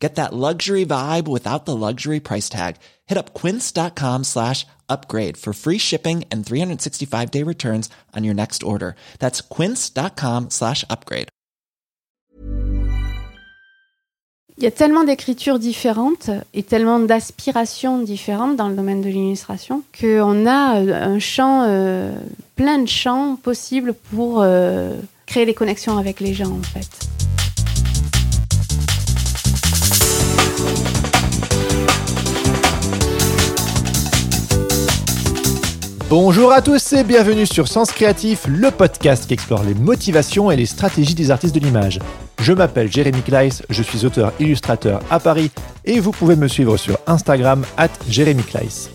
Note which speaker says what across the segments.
Speaker 1: Get that luxury vibe without the luxury price tag. Hit up quince.com slash upgrade for free shipping and 365 day returns on your next order. That's quince.com slash upgrade.
Speaker 2: Il y a tellement d'écritures différentes et tellement d'aspirations différentes dans le domaine de l'illustration qu'on a euh, un champ, euh, plein de champs possibles pour euh, créer des connexions avec les gens en fait.
Speaker 3: Bonjour à tous et bienvenue sur Sens Créatif, le podcast qui explore les motivations et les stratégies des artistes de l'image. Je m'appelle Jérémy Kleiss, je suis auteur-illustrateur à Paris et vous pouvez me suivre sur Instagram at Jérémy Kleiss.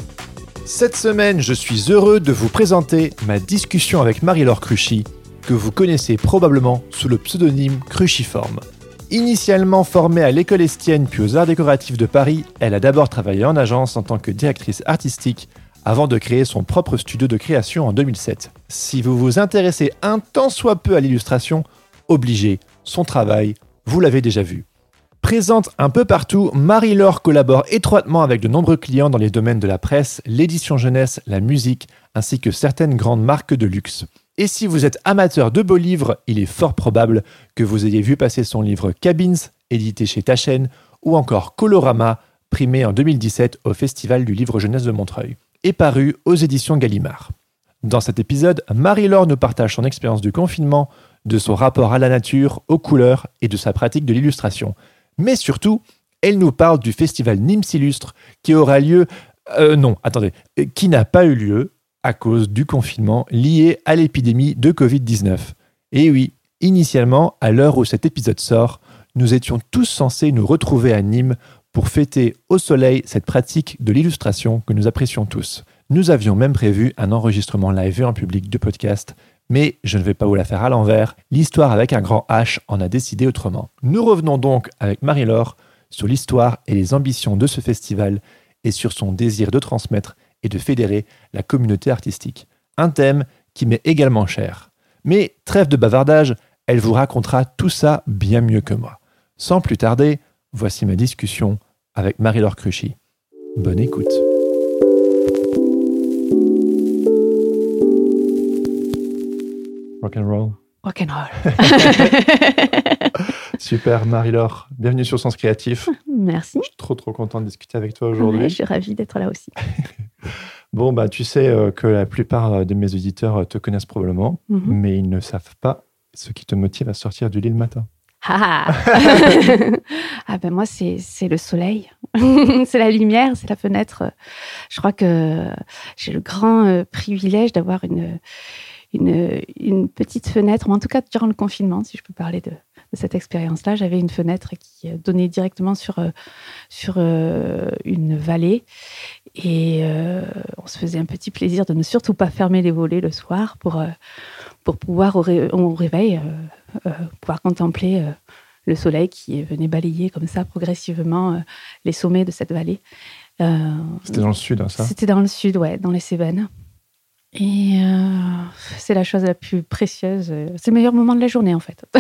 Speaker 3: Cette semaine, je suis heureux de vous présenter ma discussion avec Marie-Laure Cruchy, que vous connaissez probablement sous le pseudonyme Cruciforme. Initialement formée à l'école Estienne puis aux arts décoratifs de Paris, elle a d'abord travaillé en agence en tant que directrice artistique avant de créer son propre studio de création en 2007. Si vous vous intéressez un tant soit peu à l'illustration, obligé, son travail, vous l'avez déjà vu. Présente un peu partout, Marie-Laure collabore étroitement avec de nombreux clients dans les domaines de la presse, l'édition jeunesse, la musique, ainsi que certaines grandes marques de luxe. Et si vous êtes amateur de beaux livres, il est fort probable que vous ayez vu passer son livre Cabins, édité chez Taschen, ou encore Colorama, primé en 2017 au Festival du livre jeunesse de Montreuil est paru aux éditions Gallimard. Dans cet épisode, Marie-Laure nous partage son expérience du confinement, de son rapport à la nature, aux couleurs et de sa pratique de l'illustration. Mais surtout, elle nous parle du festival Nîmes Illustre qui aura lieu... Euh, non, attendez, qui n'a pas eu lieu à cause du confinement lié à l'épidémie de Covid-19. Et oui, initialement, à l'heure où cet épisode sort, nous étions tous censés nous retrouver à Nîmes pour fêter au soleil cette pratique de l'illustration que nous apprécions tous. Nous avions même prévu un enregistrement live et en public de podcast, mais je ne vais pas vous la faire à l'envers, l'histoire avec un grand H en a décidé autrement. Nous revenons donc avec Marie-Laure sur l'histoire et les ambitions de ce festival et sur son désir de transmettre et de fédérer la communauté artistique. Un thème qui m'est également cher. Mais trêve de bavardage, elle vous racontera tout ça bien mieux que moi. Sans plus tarder, voici ma discussion avec Marie-Laure Cruchy. Bonne écoute. Rock and roll.
Speaker 2: Rock and roll.
Speaker 3: Super, Marie-Laure. Bienvenue sur Sens Créatif.
Speaker 2: Merci.
Speaker 3: Je suis trop, trop content de discuter avec toi aujourd'hui.
Speaker 2: je suis ravie d'être là aussi.
Speaker 3: bon, bah, tu sais euh, que la plupart de mes auditeurs euh, te connaissent probablement, mhm. mais ils ne savent pas ce qui te motive à sortir du lit le matin.
Speaker 2: Ah, ah ben moi, c'est le soleil, c'est la lumière, c'est la fenêtre. Je crois que j'ai le grand euh, privilège d'avoir une, une, petite fenêtre, ou en tout cas durant le confinement, si je peux parler de, cette expérience-là, j'avais une fenêtre qui euh, donnait directement sur, euh, sur une vallée. Et on se faisait un petit plaisir de ne surtout pas fermer les volets le soir pour, pour pouvoir, au, au réveil, pouvoir contempler euh, le soleil qui venait balayer comme ça progressivement euh, les sommets de cette vallée.
Speaker 3: C'était dans le sud, hein, ça?
Speaker 2: C'était dans le sud, ouais, dans les Cévennes. Et c'est la chose la plus précieuse. C'est le meilleur moment de la journée, en fait.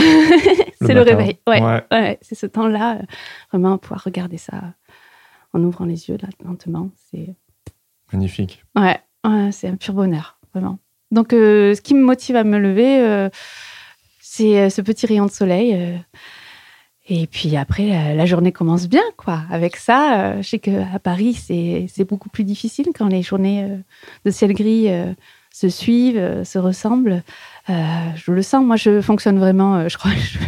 Speaker 2: c'est le, réveil. Ouais, ouais. c'est ce temps-là, vraiment pouvoir regarder ça en ouvrant les yeux là, lentement. C'est
Speaker 3: magnifique.
Speaker 2: Ouais, c'est un pur bonheur, vraiment. Donc, ce qui me motive à me lever, c'est euh, ce petit rayon de soleil. Euh. et puis après, la, journée commence bien, quoi. Avec ça, euh, je sais qu'à Paris, c'est beaucoup plus difficile quand les journées de ciel gris se suivent, se ressemblent. je le sens, moi je fonctionne vraiment, je crois, je, suis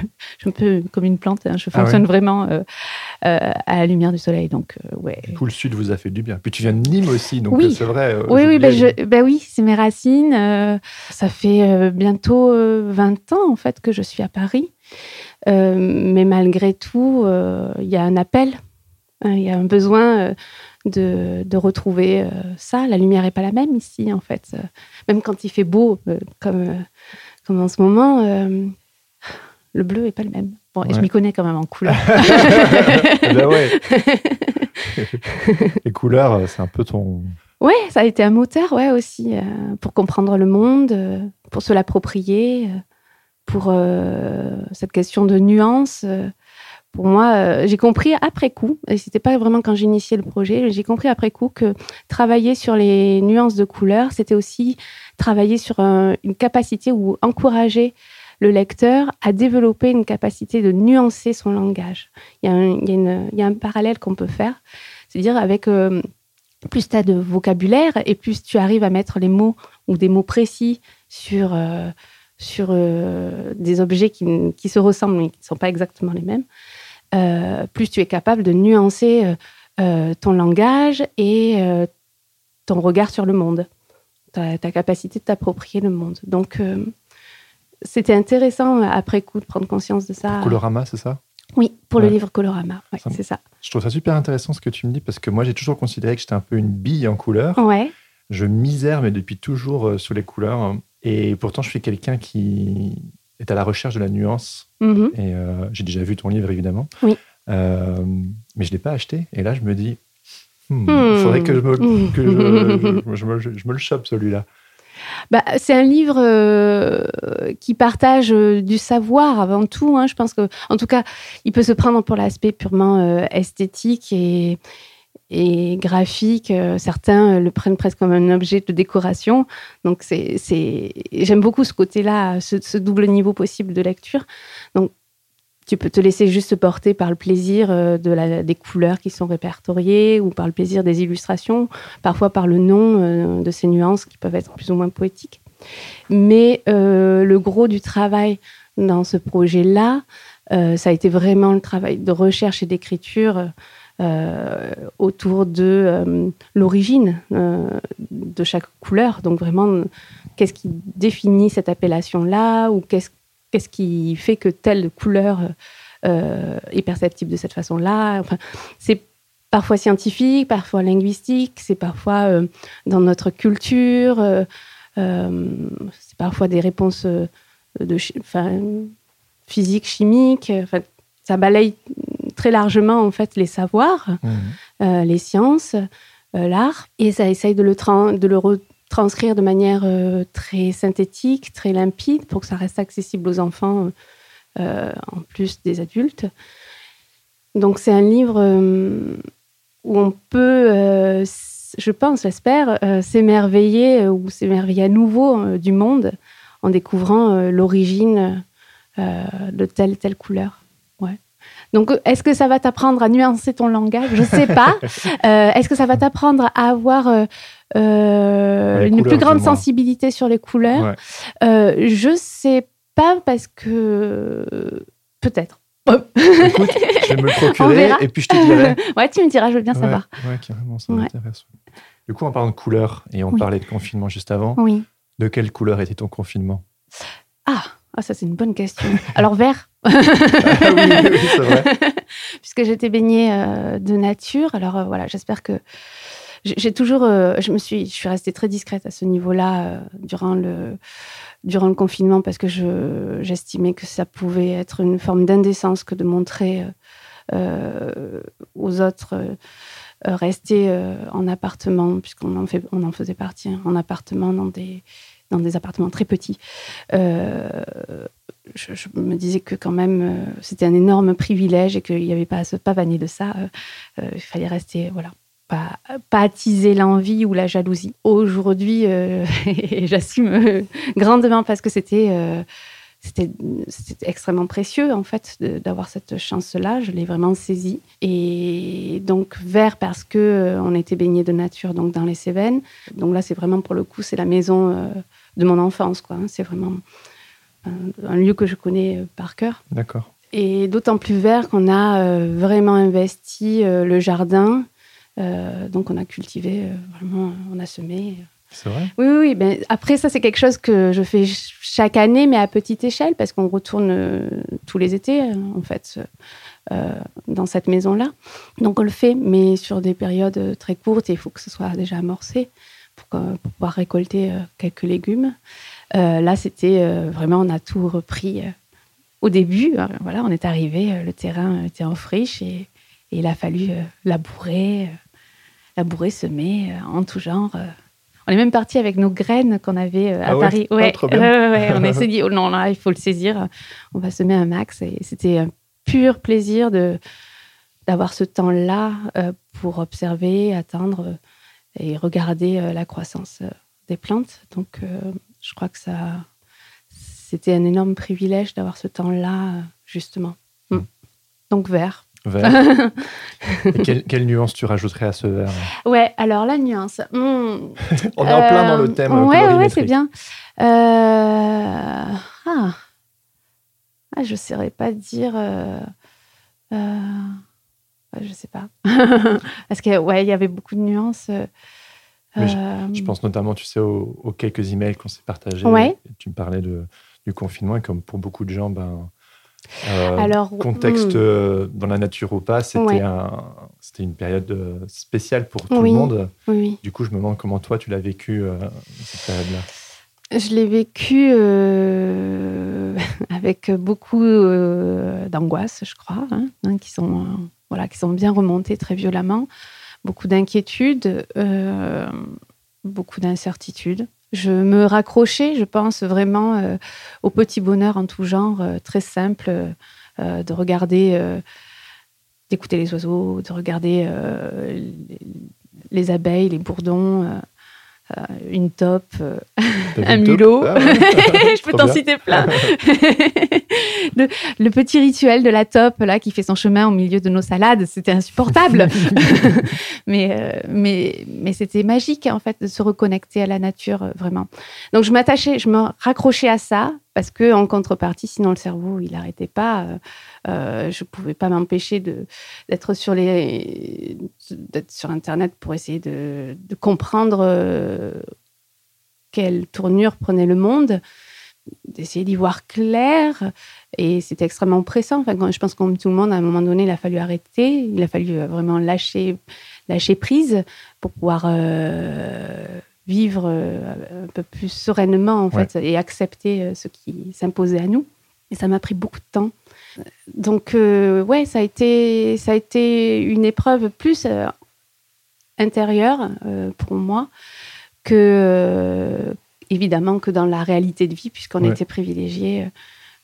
Speaker 2: un peu comme une plante, hein. je ah fonctionne vraiment à la lumière du soleil. Donc, ouais.
Speaker 3: Du coup, le sud vous a fait du bien. Puis tu viens de Nîmes aussi, donc c'est vrai.
Speaker 2: oui, oui, ben, ben oui, c'est mes racines. ça fait bientôt 20 ans en fait que je suis à Paris. mais malgré tout, il y a un appel, hein, il y a un besoin de, de, retrouver ça. La lumière n'est pas la même ici, en fait. Même quand il fait beau, comme comme en ce moment, euh, le bleu est pas le même. Bon, et je m'y connais quand même en couleur.
Speaker 3: Bah ouais. Les couleurs, euh, c'est un peu ton.
Speaker 2: Ouais, ça a été un moteur, ouais, aussi, euh, pour comprendre le monde, euh, pour se l'approprier, euh, pour euh, cette question de nuance. Euh, pour moi, euh, j'ai compris après coup, et c'était pas vraiment quand j'ai initié le projet, j'ai compris après coup que travailler sur les nuances de couleurs, c'était aussi travailler sur un- une capacité ou encourager le lecteur à développer une capacité de nuancer son langage. Il y a un, parallèle qu'on peut faire, c'est-à-dire avec euh, plus tu as de vocabulaire et plus tu arrives à mettre les mots ou des mots précis sur, euh, sur euh, des objets qui, se ressemblent mais qui ne sont pas exactement les mêmes, euh, plus tu es capable de nuancer euh, ton langage et ton regard sur le monde, ta, ta capacité de t'approprier le monde. Donc, c'était intéressant après coup de prendre conscience de ça.
Speaker 3: Colorama, c'est ça?
Speaker 2: Oui, pour le livre Colorama, ouais, c'est ça.
Speaker 3: Je trouve ça super intéressant ce que tu me dis parce que moi, j'ai toujours considéré que j'étais un peu une bille en couleurs.
Speaker 2: Ouais,
Speaker 3: Je misère, mais depuis toujours, sur les couleurs. Et pourtant, je suis quelqu'un qui est à la recherche de la nuance.
Speaker 2: mhm.
Speaker 3: Et euh, j'ai déjà vu ton livre, évidemment.
Speaker 2: Oui.
Speaker 3: Euh, mais je ne l'ai pas acheté. Et là, je me dis, il
Speaker 2: Hmm.
Speaker 3: faudrait que, je me,
Speaker 2: Hmm.
Speaker 3: je, je me, je me le chope, celui-là.
Speaker 2: Bah, c'est un livre euh, qui partage euh, du savoir avant tout. hein. Je pense que, en tout cas, il peut se prendre pour l'aspect purement euh, esthétique et, et graphique. Euh, certains euh, le prennent presque comme un objet de décoration. Donc, j'aime beaucoup ce côté-là, ce, double niveau possible de lecture. Donc, tu peux te laisser juste porter par le plaisir euh, des couleurs qui sont répertoriées ou par le plaisir des illustrations, parfois par le nom de ces nuances qui peuvent être plus ou moins poétiques. Mais le gros du travail dans ce projet-là, ça a été vraiment le travail de recherche et d'écriture euh, autour de euh, l'origine euh, de chaque couleur. Donc vraiment, qu'est-ce qui définit cette appellation-là ou qu'est-ce qui fait que telle couleur est perceptible de cette façon-là? Enfin, c'est parfois scientifique, parfois linguistique, c'est parfois dans notre culture, c'est parfois des réponses physiques, chimiques. Enfin, ça balaye très largement en fait les savoirs, euh, les sciences, euh, l'art, et ça essaye de le, de le retranscrire de manière euh, très synthétique, très limpide, pour que ça reste accessible aux enfants en plus des adultes. Donc c'est un livre où on peut, je pense, j'espère, s'émerveiller ou s'émerveiller à nouveau du monde en découvrant l'origine de telle telle couleur. Donc, est-ce que ça va t'apprendre à nuancer ton langage? Je sais pas. Euh, est-ce que ça va t'apprendre à avoir euh, euh, une
Speaker 3: couleurs,
Speaker 2: plus grande sensibilité sur les couleurs?
Speaker 3: Ouais.
Speaker 2: Je sais pas parce que peut-être.
Speaker 3: Écoute, je vais me le
Speaker 2: On
Speaker 3: procurer et puis je te dirai.
Speaker 2: ouais, tu me diras, je veux bien
Speaker 3: Ouais,
Speaker 2: savoir.
Speaker 3: ouais, carrément, ça
Speaker 2: Ouais.
Speaker 3: m'intéresse. Du coup, en parlant de couleurs, et on
Speaker 2: Oui.
Speaker 3: parlait de confinement juste avant,
Speaker 2: Oui.
Speaker 3: de quelle couleur était ton confinement?
Speaker 2: Ah, ah, ça c'est une bonne question. Alors vert.
Speaker 3: Ah oui, oui, oui, c'est vrai.
Speaker 2: puisque j'étais baignée euh, de nature. Alors euh, voilà, j'espère que j'ai toujours, euh, je me suis, je suis restée très discrète à ce niveau-là durant le durant le confinement parce que je j'estimais que ça pouvait être une forme d'indécence que de montrer aux autres. rester en appartement, puisqu'on en, fait, on en faisait partie, hein, en appartement dans des, dans des appartements très petits. Euh, je, me disais que quand même euh, c'était un énorme privilège et qu'il n'y avait pas à se pavaner de ça. Euh, il fallait rester, voilà, pas, pas attiser l'envie ou la jalousie. Aujourd'hui, j'assume grandement parce que c'était c'était c'était extrêmement précieux en fait d'avoir cette chance-là. Je l'ai vraiment saisie. Et donc vert parce que euh, on était baigné de nature donc dans les Cévennes. Donc là c'est vraiment pour le coup c'est la maison euh, de mon enfance quoi. hein. C'est vraiment un, un lieu que je connais euh, par cœur.
Speaker 3: D'accord.
Speaker 2: Et d'autant plus vert qu'on a euh, vraiment investi le jardin. Donc on a cultivé, vraiment, on a semé.
Speaker 3: C'est vrai
Speaker 2: Oui, oui. Ben, après, ça, c'est quelque chose que je fais ch- chaque année, mais à petite échelle, parce qu'on retourne euh, tous les étés, euh, en fait, euh, dans cette maison-là. Donc, on le fait, mais sur des périodes très courtes, et il faut que ce soit déjà amorcé pour, pouvoir récolter quelques légumes. là, c'était vraiment, on a tout repris au début. voilà, on est arrivé, le terrain était en friche et, il a fallu labourer, labourer, semer en tout genre. On est même parti avec nos graines qu'on avait à
Speaker 3: ah
Speaker 2: Paris.
Speaker 3: Ouais,
Speaker 2: ah, ouais, on s'est dit, oh non, là, il faut le saisir. On va semer un max. Et c'était un pur plaisir de d'avoir ce temps-là euh, pour observer, attendre euh, et regarder euh, la croissance des plantes. Donc, je crois que ça, c'était un énorme privilège d'avoir ce temps-là, justement. Mm. Donc, vert.
Speaker 3: Vert. quelle, nuance tu rajouterais à ce vert
Speaker 2: Ouais, alors la nuance. Hmm.
Speaker 3: On est en plein dans le thème.
Speaker 2: Ouais, ouais, c'est bien. Ah. ah. je ne saurais pas dire. Je sais pas. Parce que ouais, il y avait beaucoup de nuances. Euh,
Speaker 3: je, euh, pense notamment, tu sais, aux, quelques emails qu'on s'est partagés. Tu me parlais de, du confinement et comme pour beaucoup de gens, ben, euh, Alors, contexte hmm. dans la nature ou pas, c'était un, c'était une période spéciale pour tout le monde.
Speaker 2: Oui.
Speaker 3: Du coup, je me demande comment toi tu l'as vécu cette période-là.
Speaker 2: Je l'ai vécu avec beaucoup d'angoisse, je crois, hein, hein, qui sont voilà, qui sont bien remontés très violemment. Beaucoup d'inquiétudes, euh, beaucoup d'incertitudes. Je me raccrochais, je pense, vraiment euh, au petit bonheur en tout genre, euh, très simple, de regarder, d'écouter les oiseaux, de regarder les, abeilles, les bourdons, euh, une top, euh, un mulot. Ah je peux t'en citer plein. le, petit rituel de la top là qui fait son chemin au milieu de nos salades, c'était insupportable. mais euh, mais mais c'était magique en fait de se reconnecter à la nature vraiment. Donc je m'attachais, je me raccrochais à ça parce que en contrepartie, sinon le cerveau il n'arrêtait pas. Euh, je ne pouvais pas m'empêcher d'être sur, les, sur Internet pour essayer de, comprendre euh, quelle tournure prenait le monde, d'essayer d'y voir clair. Et c'était extrêmement pressant. Enfin, je pense que tout le monde, à un moment donné, il a fallu arrêter, il a fallu euh, vraiment lâcher, lâcher prise pour pouvoir vivre un peu plus sereinement en fait et accepter ce qui s'imposait à nous. Et ça m'a pris beaucoup de temps. Donc, euh, ouais, ça a, été, ça a été une épreuve plus euh, intérieure euh, pour moi que, évidemment, que dans la réalité de vie, puisqu'on était privilégiés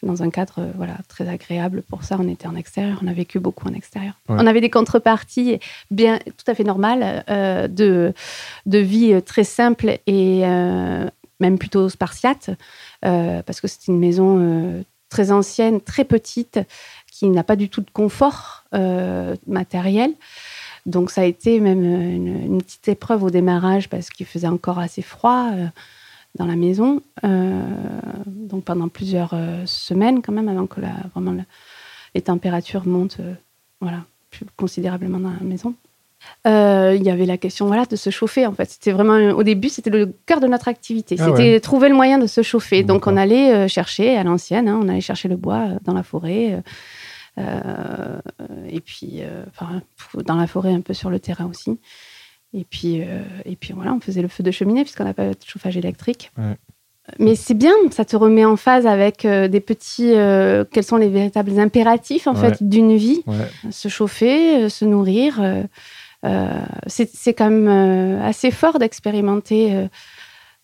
Speaker 2: dans un cadre voilà, très agréable pour ça. On était en extérieur, on a vécu beaucoup en extérieur. On avait des contreparties bien, tout à fait normales de, de vie très simple et même plutôt spartiate, parce que c'était une maison très ancienne, très petite, qui n'a pas du tout de confort euh, matériel. Donc ça a été même une, petite épreuve au démarrage parce qu'il faisait encore assez froid euh, dans la maison. Euh, donc pendant plusieurs semaines quand même avant que la, vraiment les températures montent voilà, plus considérablement dans la maison. Euh, il y avait la question voilà, de se chauffer. En fait, c'était vraiment au début, c'était le cœur de notre activité. Ah c'était trouver le moyen de se chauffer. Donc, on allait euh, chercher à l'ancienne, hein, on allait chercher le bois euh, dans la forêt. et puis, dans la forêt, un peu sur le terrain aussi. Et puis, et puis voilà, on faisait le feu de cheminée puisqu'on n'a pas de chauffage électrique. Mais c'est bien, ça te remet en phase avec des petits. quels sont les véritables impératifs en fait d'une vie Se chauffer, se nourrir. Euh, c'est quand même euh, assez fort d'expérimenter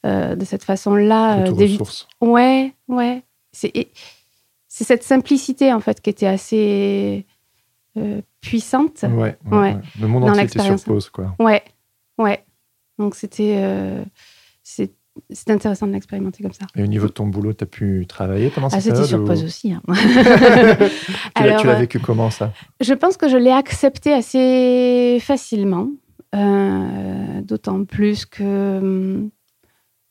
Speaker 2: euh, de cette façon-là.
Speaker 3: des ressources.
Speaker 2: Ouais, ouais. C'est cette simplicité en fait qui était assez puissante.
Speaker 3: Ouais, ouais, Le monde entier était sur pause, quoi.
Speaker 2: Ouais, ouais. Donc c'était c'est intéressant de l'expérimenter comme ça.
Speaker 3: Et au niveau de ton boulot, tu as pu travailler pendant ah,
Speaker 2: cette
Speaker 3: période
Speaker 2: C'était sur pause aussi. Hein.
Speaker 3: tu l'as euh, vécu comment ça?
Speaker 2: Je pense que je l'ai accepté assez facilement, euh, d'autant plus que,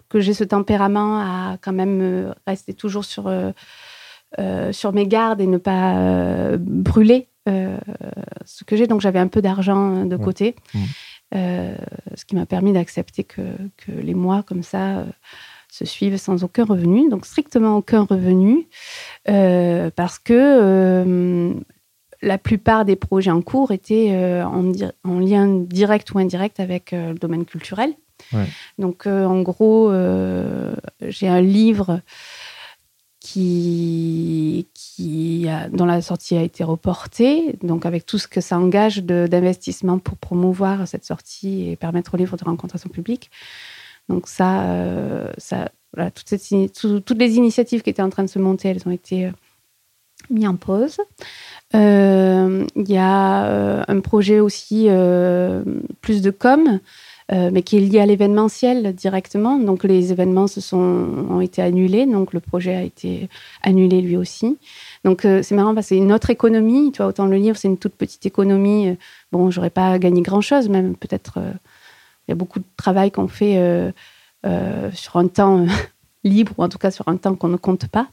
Speaker 2: que j'ai ce tempérament à quand même euh, rester toujours sur, sur mes gardes et ne pas brûler ce que j'ai. Donc j'avais un peu d'argent de côté. Mmh. Euh, ce qui m'a permis d'accepter que, les mois comme ça euh, se suivent sans aucun revenu, donc strictement aucun revenu, euh, parce que la plupart des projets en cours étaient en, lien direct ou indirect avec le domaine culturel. Donc, en gros, j'ai un livre qui, qui dont la sortie a été reportée, donc avec tout ce que ça engage d'investissement pour promouvoir cette sortie et permettre au livre de rencontrer son public. Donc ça, euh, ça toutes, toutes, les initiatives qui étaient en train de se monter, elles ont été euh, mises en pause. Euh, il y a un projet aussi plus de com euh, mais qui est lié à l'événementiel directement. Donc les événements se sont, ont été annulés, donc le projet a été annulé lui aussi. Donc euh, c'est marrant parce que c'est une autre économie. Tu vois, autant le livre, c'est une toute petite économie. Bon, j'aurais pas gagné grand-chose, même peut-être. Euh, il y a beaucoup de travail qu'on fait sur un temps libre, ou en tout cas sur un temps qu'on ne compte pas.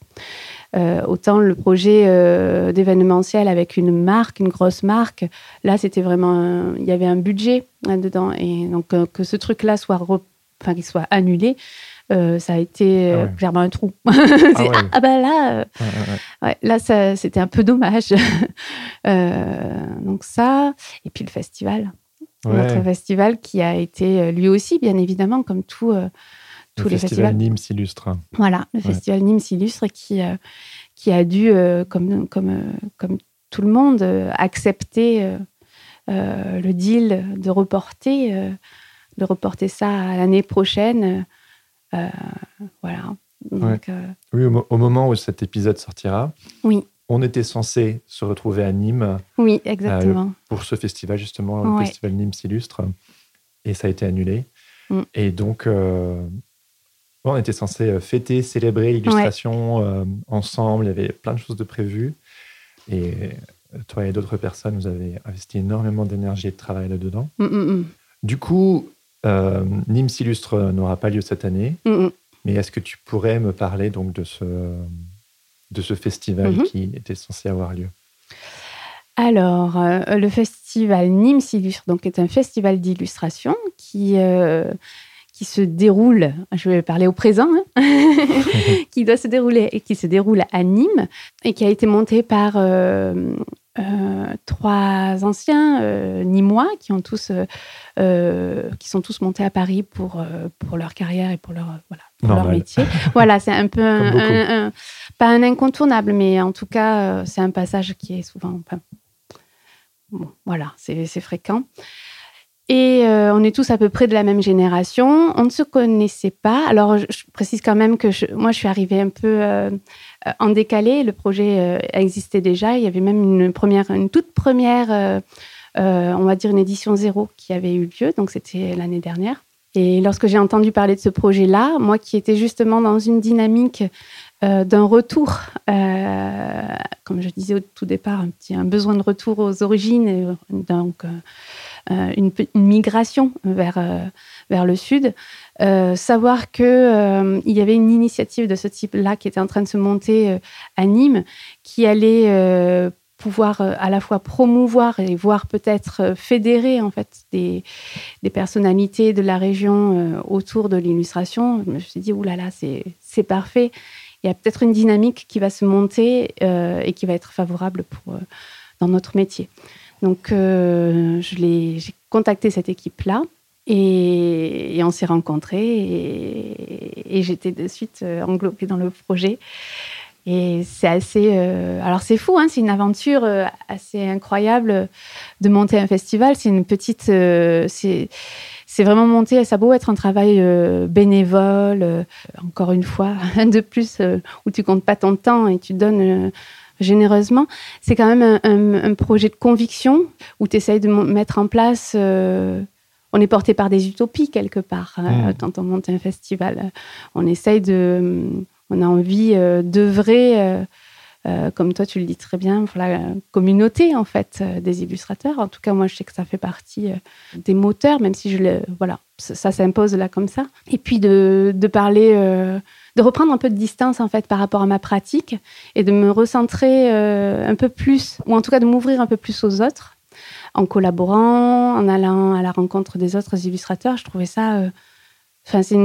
Speaker 2: Euh, autant le projet euh, d'événementiel avec une marque, une grosse marque, là, c'était vraiment. il y avait un budget là-dedans. Et donc, euh, que ce truc-là soit, enfin, qu'il soit annulé, ça a été ah clairement un trou. ah, ah, bah là, ouais, là, c'était un peu dommage. donc, ça. Et puis le festival. Notre festival qui a été lui aussi, bien évidemment, comme tout
Speaker 3: tous le festival Nîmes s'illustre.
Speaker 2: Voilà, le festival Nîmes s'illustre qui, euh, qui a dû, euh, comme, comme, euh, comme tout le monde, accepter le deal de reporter, de reporter ça à l'année prochaine. voilà.
Speaker 3: oui, au, moment où cet épisode sortira,
Speaker 2: oui.
Speaker 3: on était censé se retrouver à Nîmes.
Speaker 2: Oui, exactement.
Speaker 3: pour ce festival, justement, le festival Nîmes s'illustre. Et ça a été annulé. Mm. Et donc, on était censé euh, fêter, célébrer l'illustration euh, ensemble. Il y avait plein de choses de prévues. Et euh, toi et d'autres personnes, vous avez investi énormément d'énergie et de travail là-dedans. Mm, mm, mm. Du coup, Nîmes s'illustre n'aura pas lieu cette année. Mais est-ce que tu pourrais me parler donc de ce, de ce festival mm-hmm. qui était censé avoir lieu?
Speaker 2: Alors, le festival Nîmes s'illustre donc est un festival d'illustration qui qui se déroule, je vais parler au présent, hein, qui doit se dérouler et qui se déroule à Nîmes et qui a été monté par euh, euh, trois anciens euh, nîmois qui ont tous, qui sont tous montés à Paris pour pour leur carrière et pour leur voilà leur métier. voilà, c'est un peu pas un incontournable, mais en tout cas c'est un passage qui est souvent bon, voilà, c'est fréquent. Et euh, on est tous à peu près de la même génération. On ne se connaissait pas. Alors, je, précise quand même que moi, je suis arrivée un peu euh, en décalé. Le projet euh, existait déjà. Il y avait même une toute première, on va dire une édition zéro qui avait eu lieu. Donc, c'était l'année dernière. Et lorsque j'ai entendu parler de ce projet-là, moi qui étais justement dans une dynamique d'un retour, comme je disais au tout départ, un petit besoin de retour aux origines, donc euh, une, migration vers, euh, vers le sud. Euh, savoir qu'il il y avait une initiative de ce type-là qui était en train de se monter à Nîmes, qui allait pouvoir à la fois promouvoir et voire peut-être fédérer en fait des, des, personnalités de la région autour de l'illustration. Je me suis dit, oulala, c'est parfait. Il y a peut-être une dynamique qui va se monter et qui va être favorable pour, dans notre métier. Donc, euh, j'ai contacté cette équipe-là et, on s'est rencontrés et, j'étais de suite euh, englobée dans le projet. Et c'est assez. Euh, alors, c'est fou, hein, c'est une aventure assez incroyable de monter un festival. C'est une petite. c'est vraiment monter, ça a beau être un travail bénévole, encore une fois, de plus, où tu comptes pas ton temps et tu donnes généreusement. C'est quand même un, projet de conviction où tu essayes de mettre en place. Euh, on est porté par des utopies quelque part euh, mmh. quand on monte un festival. On essaye de. On a envie euh, comme toi, tu le dis très bien, pour la communauté en fait des illustrateurs. En tout cas, moi, je sais que ça fait partie des moteurs, même si je le, voilà, ça, s'impose là comme ça. Et puis de, de parler de reprendre un peu de distance en fait par rapport à ma pratique et de me recentrer euh, un peu plus, ou en tout cas de m'ouvrir un peu plus aux autres, en collaborant, en allant à la rencontre des autres illustrateurs. Je trouvais ça, euh, enfin c'est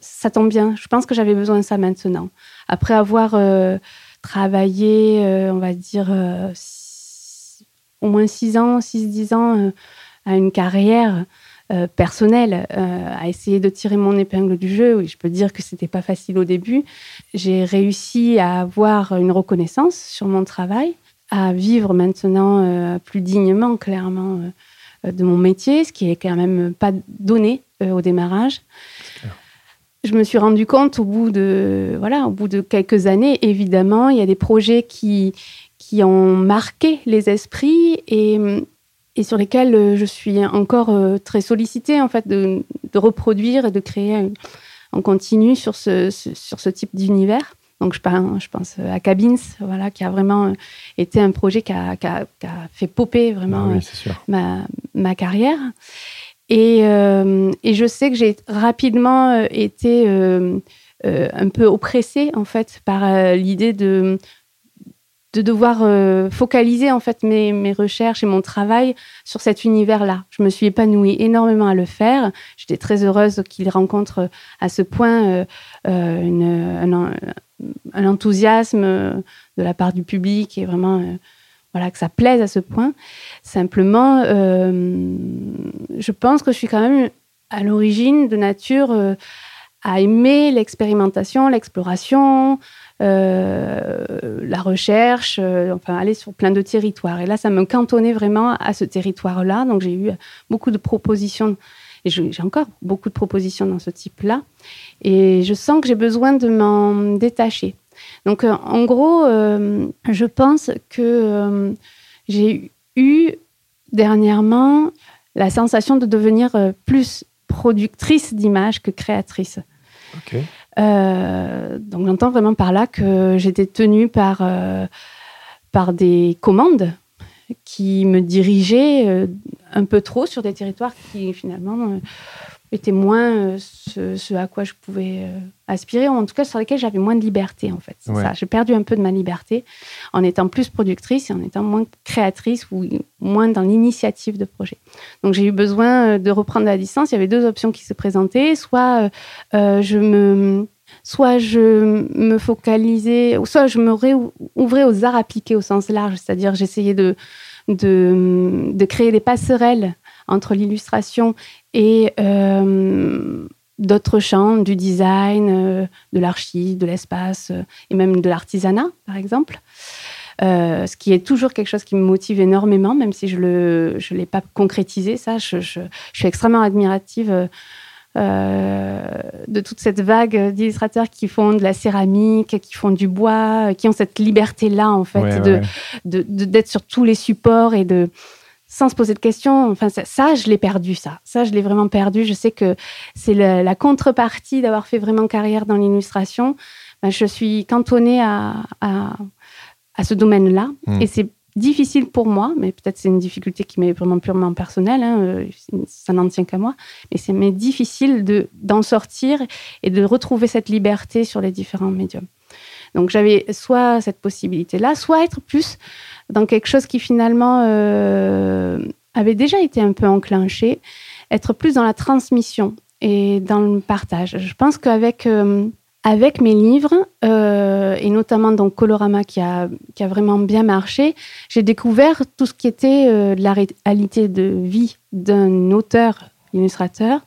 Speaker 2: ça tombe bien. Je pense que j'avais besoin de ça maintenant. Après avoir euh, travaillé, on va dire au moins 6 ans, 6-10 ans à une carrière personnel à essayer de tirer mon épingle du jeu. Oui, je peux dire que c'était pas facile au début. J'ai réussi à avoir une reconnaissance sur mon travail, à vivre maintenant plus dignement, clairement, de mon métier, ce qui est quand même pas donné au démarrage je me suis rendu compte au bout de voilà, au bout de quelques années, évidemment, il y a des projets qui qui ont marqué les esprits et, et sur lesquels euh, je suis encore euh, très sollicitée en fait de, de reproduire et de créer en continu sur ce, sur ce type d'univers. Donc je, je pense à Cabins, voilà, qui a vraiment été un projet qui a, qui a, fait popper vraiment
Speaker 3: ah
Speaker 2: ma, ma carrière. Et, euh, et, je sais que j'ai rapidement euh, été euh, un peu oppressée en fait par l'idée de de devoir focaliser en fait mes, mes, recherches et mon travail sur cet univers-là. Je me suis épanouie énormément à le faire. J'étais très heureuse qu'il rencontre à ce point un, un, enthousiasme de la part du public et vraiment que ça plaise à ce point. Simplement, euh, je pense que je suis quand même à l'origine de nature euh, à aimer l'expérimentation, l'exploration, euh, la recherche, enfin aller sur plein de territoires. Et là, ça me cantonnait vraiment à ce territoire-là. Donc j'ai eu beaucoup de propositions, et j'ai encore beaucoup de propositions dans ce type-là. Et je sens que j'ai besoin de m'en détacher. Donc, euh, en gros, euh, je pense que euh, j'ai eu dernièrement la sensation de devenir plus productrice d'images que créatrice. donc j'entends vraiment par là que j'étais tenue par, par des commandes qui me dirigeaient un peu trop sur des territoires qui finalement était moins euh, ce, à quoi je pouvais euh, aspirer, ou en tout cas sur lesquels j'avais moins de liberté en fait. ça. J'ai perdu un peu de ma liberté en étant plus productrice et en étant moins créatrice ou moins dans l'initiative de projet. Donc j'ai eu besoin euh, de reprendre la distance. Il y avait deux options qui se présentaient. Soit je me soit je me focalisais, soit je me réouvrais aux arts appliqués au sens large, c'est-à-dire j'essayais de, de, de, créer des passerelles entre l'illustration et euh, d'autres champs, du design, euh, de l'archi, de l'espace euh, et même de l'artisanat, par exemple. ce qui est toujours quelque chose qui me motive énormément, même si je ne je l'ai pas concrétisé, ça. Je, je, suis extrêmement admirative de toute cette vague d'illustrateurs qui font de la céramique, qui font du bois, qui ont cette liberté-là, en fait, de, d'être sur tous les supports et de, sans se poser de questions. Enfin, ça, je l'ai perdu, ça. Ça, je l'ai vraiment perdu. Je sais que c'est la contrepartie d'avoir fait vraiment carrière dans l'illustration. Ben, je suis cantonnée à, à, ce domaine-là. Hmm. Et c'est difficile pour moi, mais peut-être c'est une difficulté qui m'est vraiment purement personnelle, hein, euh, ça n'en tient qu'à moi, mais c'est difficile de, d'en sortir et de retrouver cette liberté sur les différents médiums. Donc j'avais soit cette possibilité-là, soit être plus dans quelque chose qui finalement euh, avait déjà été un peu enclenché, être plus dans la transmission et dans le partage. Je pense qu'avec euh, avec mes livres, euh, et notamment dans Colorama qui a, qui a vraiment bien marché, j'ai découvert tout ce qui était la réalité de vie d'un auteur, illustrateur,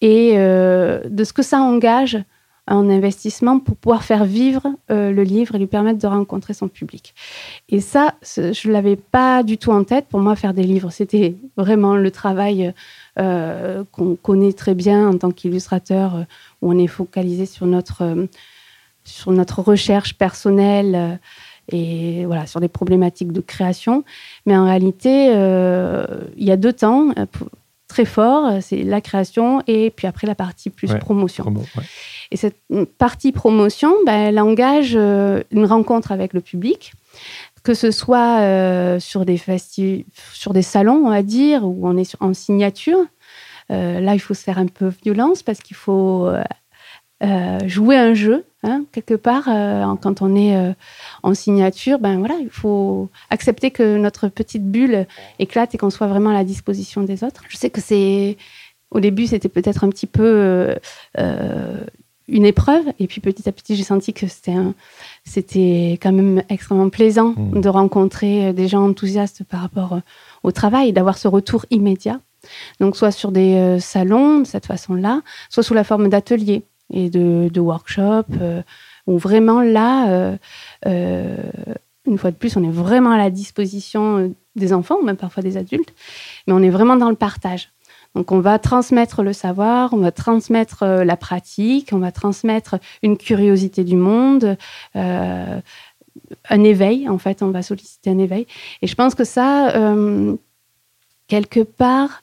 Speaker 2: et de ce que ça engage en investissement pour pouvoir faire vivre euh, le livre et lui permettre de rencontrer son public. Et ça, je ne l'avais pas du tout en tête. Pour moi, faire des livres, c'était vraiment le travail euh, qu'on connaît très bien en tant qu'illustrateur, euh, où on est focalisé sur notre, sur notre recherche personnelle et voilà, sur des problématiques de création. Mais en réalité, il y a deux temps très forts, c'est la création et puis après la partie plus promotion. Et cette partie promotion, ben, elle engage euh, une rencontre avec le public, que ce soit euh, sur, des sur des salons, on va dire, où on est en signature. Euh, là, il faut se faire un peu violence parce qu'il faut jouer un jeu, hein, quelque part. quand on est en signature, ben voilà, il faut accepter que notre petite bulle éclate et qu'on soit vraiment à la disposition des autres. Je sais que c'est au début, c'était peut-être un petit peu une épreuve. Et puis petit à petit, j'ai senti que c'était c'était quand même extrêmement plaisant mmh. de rencontrer euh, des gens enthousiastes par rapport euh, au travail d'avoir ce retour immédiat. Donc, soit sur des salons, de cette façon-là, soit sous la forme d'ateliers et de, de workshops, où vraiment là, une fois de plus, on est vraiment à la disposition des enfants, ou même parfois des adultes, mais on est vraiment dans le partage. Donc on va transmettre le savoir, on va transmettre euh, la pratique, on va transmettre une curiosité du monde, euh, un éveil, en fait, on va solliciter un éveil. Et je pense que ça, euh, quelque part,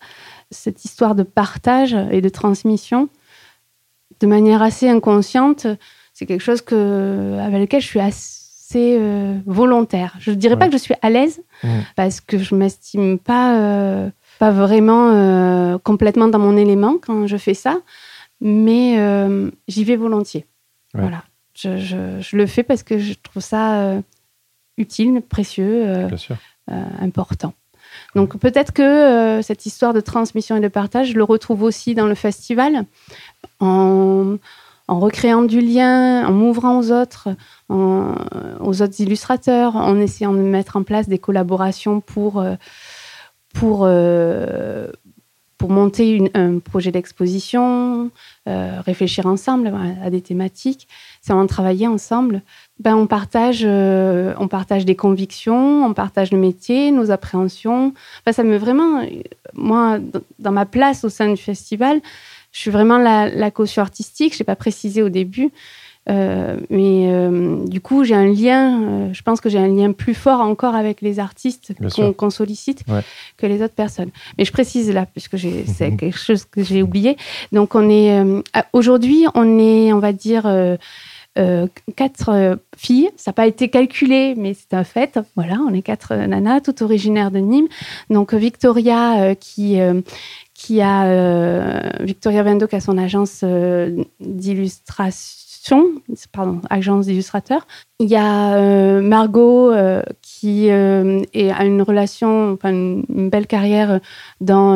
Speaker 2: cette histoire de partage et de transmission, de manière assez inconsciente, c'est quelque chose que, avec lequel je suis assez volontaire. Je ne dirais pas que je suis à l'aise, mmh. parce que je m'estime pas pas vraiment euh, complètement dans mon élément quand je fais ça, mais euh, j'y vais volontiers. Voilà. Je, je, le fais parce que je trouve ça euh, utile, précieux, important. Donc peut-être que cette histoire de transmission et de partage, je le retrouve aussi dans le festival, en, en recréant du lien, en m'ouvrant aux autres, aux autres illustrateurs, en essayant de mettre en place des collaborations pour pour, euh, pour monter un projet d'exposition, euh, réfléchir ensemble à, des thématiques, c'est en travailler ensemble. Ben, on, partage, euh, on partage des convictions, on partage le métier, nos appréhensions. ça me vraiment, moi, dans ma place au sein du festival, je suis vraiment la, la caution artistique. Je n'ai pas précisé au début. Euh, mais euh, du coup, j'ai un lien, euh, je pense que j'ai un lien plus fort encore avec les artistes qu'on sollicite que les autres personnes. Mais je précise là, puisque c'est mhm. quelque chose que j'ai oublié. Donc, on est aujourd'hui, on est, on va dire, quatre filles. Ça n'a pas été calculé, mais c'est un fait. Voilà, on est quatre nanas, toutes originaires de Nîmes. Donc, Victoria, qui qui a Victoria Vendo qui a son agence d'illustration pardon, agence d'illustrateurs. Il y a euh, Margot euh, qui euh, a une relation, enfin une, belle carrière dans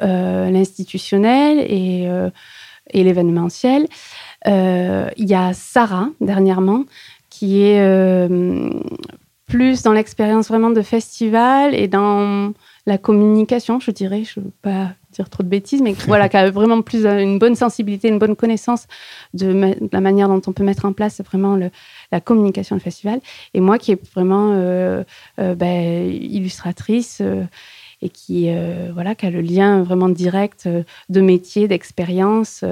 Speaker 2: l'institutionnel et, et l'événementiel. il y a Sarah, dernièrement, qui est plus dans l'expérience vraiment de festival et dans la communication, je dirais. Je ne veux pas dire trop de bêtises, mais voilà, qui a vraiment plus euh, une bonne sensibilité, une bonne connaissance de, la manière dont on peut mettre en place vraiment la communication du festival. Et moi qui est vraiment euh, euh, ben, illustratrice et qui, voilà, qui a le lien vraiment direct de métier, d'expérience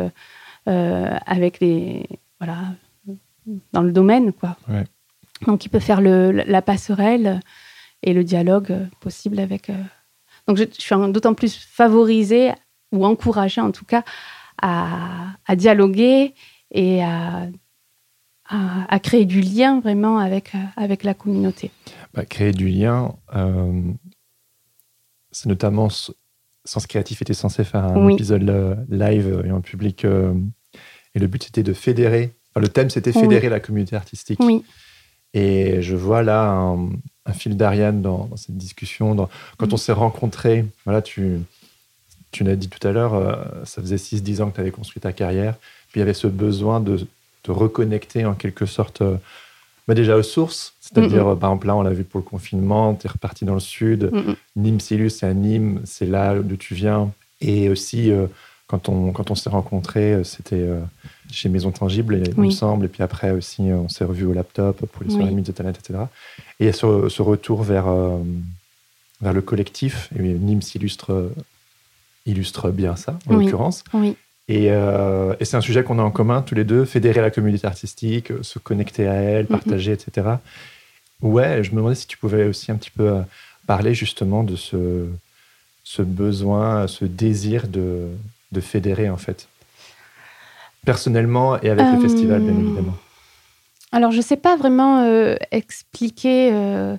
Speaker 2: avec les. Voilà, dans le domaine, quoi. Donc, il peut faire le, la passerelle et le dialogue possible avec donc, je, suis d'autant plus favorisée ou encouragée, en tout cas, à, dialoguer et à, à, créer du lien vraiment avec, avec la communauté.
Speaker 3: Bah, créer du lien, euh, c'est notamment Sens Créatif était censé faire un épisode euh, live et en public. Euh, et le but, c'était de fédérer. le thème, c'était fédérer la communauté artistique.
Speaker 2: Oui.
Speaker 3: Et je vois là un, un fil d'Ariane dans, cette discussion. quand on mm. s'est rencontrés, voilà, tu, tu l'as dit tout à l'heure, euh, ça faisait 6-10 ans que tu avais construit ta carrière. Puis il y avait ce besoin de te reconnecter en quelque sorte euh, bah, déjà aux sources. C'est-à-dire, euh, par exemple, là, on l'a vu pour le confinement, tu es reparti dans le sud. Nîmes, Silus, c'est à Nîmes, c'est là d'où tu viens. Et aussi, quand on, quand on s'est rencontrés, c'était chez Maison Tangible, il me semble. Et puis après aussi, on s'est revu au laptop pour les soirées oui. de talent, etc. Et il y a ce, retour vers, euh, vers le collectif. Et Nîmes illustre, illustre bien ça, en l'occurrence. Et, euh, et c'est un sujet qu'on a en commun tous les deux, fédérer la communauté artistique, se connecter à elle, partager, etc. Ouais, je me demandais si tu pouvais aussi un petit peu euh, parler justement de ce, ce besoin, ce désir de, de fédérer en fait. Personnellement et avec le festival, bien évidemment.
Speaker 2: Alors, je ne sais pas vraiment euh, expliquer euh,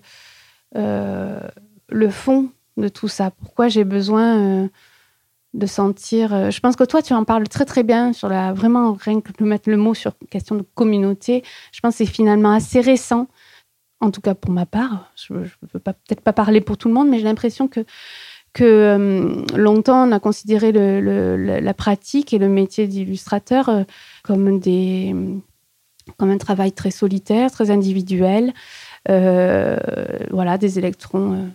Speaker 2: euh, le fond de tout ça. Pourquoi j'ai besoin de sentir. je pense que toi, tu en parles très très bien sur la vraiment rien que de mettre le mot sur question de communauté. Je pense que c'est finalement assez récent, en tout cas pour ma part. Je ne peux peut-être pas parler pour tout le monde, mais j'ai l'impression que que longtemps on a considéré la pratique et le métier d'illustrateur comme des comme un travail très solitaire, très individuel. Euh, voilà, des électrons euh,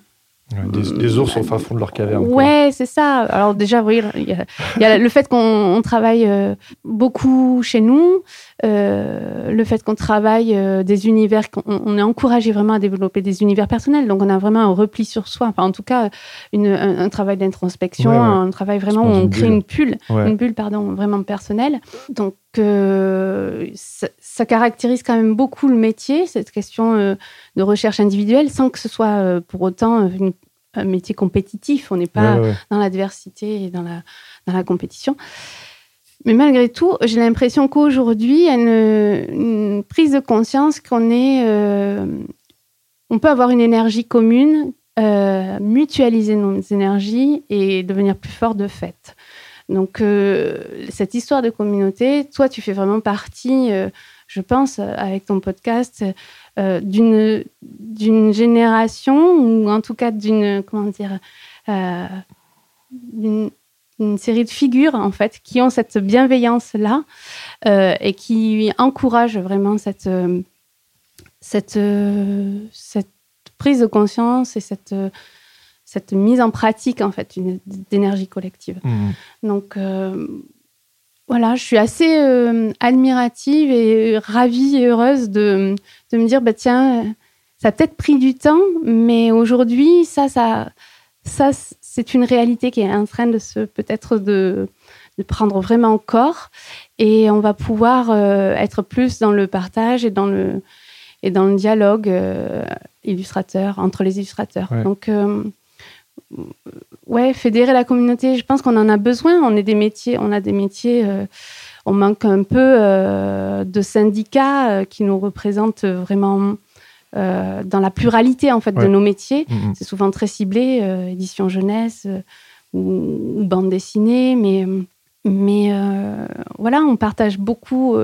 Speaker 3: des, ours au fin fond de leur caverne.
Speaker 2: Ouais, c'est ça. Alors déjà, oui, il y a, le fait qu'on travaille euh, beaucoup chez nous, euh, le fait qu'on travaille euh, des univers, qu'on on est encouragé vraiment à développer des univers personnels. Donc on a vraiment un repli sur soi. Enfin, en tout cas, une, un, travail d'introspection, un travail vraiment où on crée une bulle, une bulle, pardon, vraiment personnelle. Donc ça, ça, caractérise quand même beaucoup le métier, cette question de recherche individuelle, sans que ce soit pour autant une un métier compétitif. On n'est pas dans l'adversité et dans la, dans la compétition. Mais malgré tout, j'ai l'impression qu'aujourd'hui, il y a une, prise de conscience qu'on est. Euh, on peut avoir une énergie commune, euh, mutualiser nos énergies et devenir plus fort de fait. Donc, euh, cette histoire de communauté, toi, tu fais vraiment partie, je pense, avec ton podcast, d'une d'une génération ou en tout cas d'une comment dire euh, une série de figures en fait qui ont cette bienveillance là euh, et qui encouragent vraiment cette cette cette prise de conscience et cette cette mise en pratique en fait d'énergie collective. Mmh. Donc voilà, je suis assez euh, admirative et ravie et heureuse de, de me dire, bah, tiens, ça a peut-être pris du temps, mais aujourd'hui, ça, ça, ça c'est une réalité qui est en train de se peut-être de, de, prendre vraiment corps, et on va pouvoir euh, être plus dans le partage et dans le et dans le dialogue euh, illustrateur entre les illustrateurs. Donc ouais, fédérer la communauté, je pense qu'on en a besoin. On est des métiers, on a des métiers, euh, on manque un peu euh, de syndicats euh, qui nous représentent vraiment dans la pluralité en fait de nos métiers. Mm, mm. C'est souvent très ciblé, édition jeunesse ou, bande dessinée, mais mais voilà, on partage beaucoup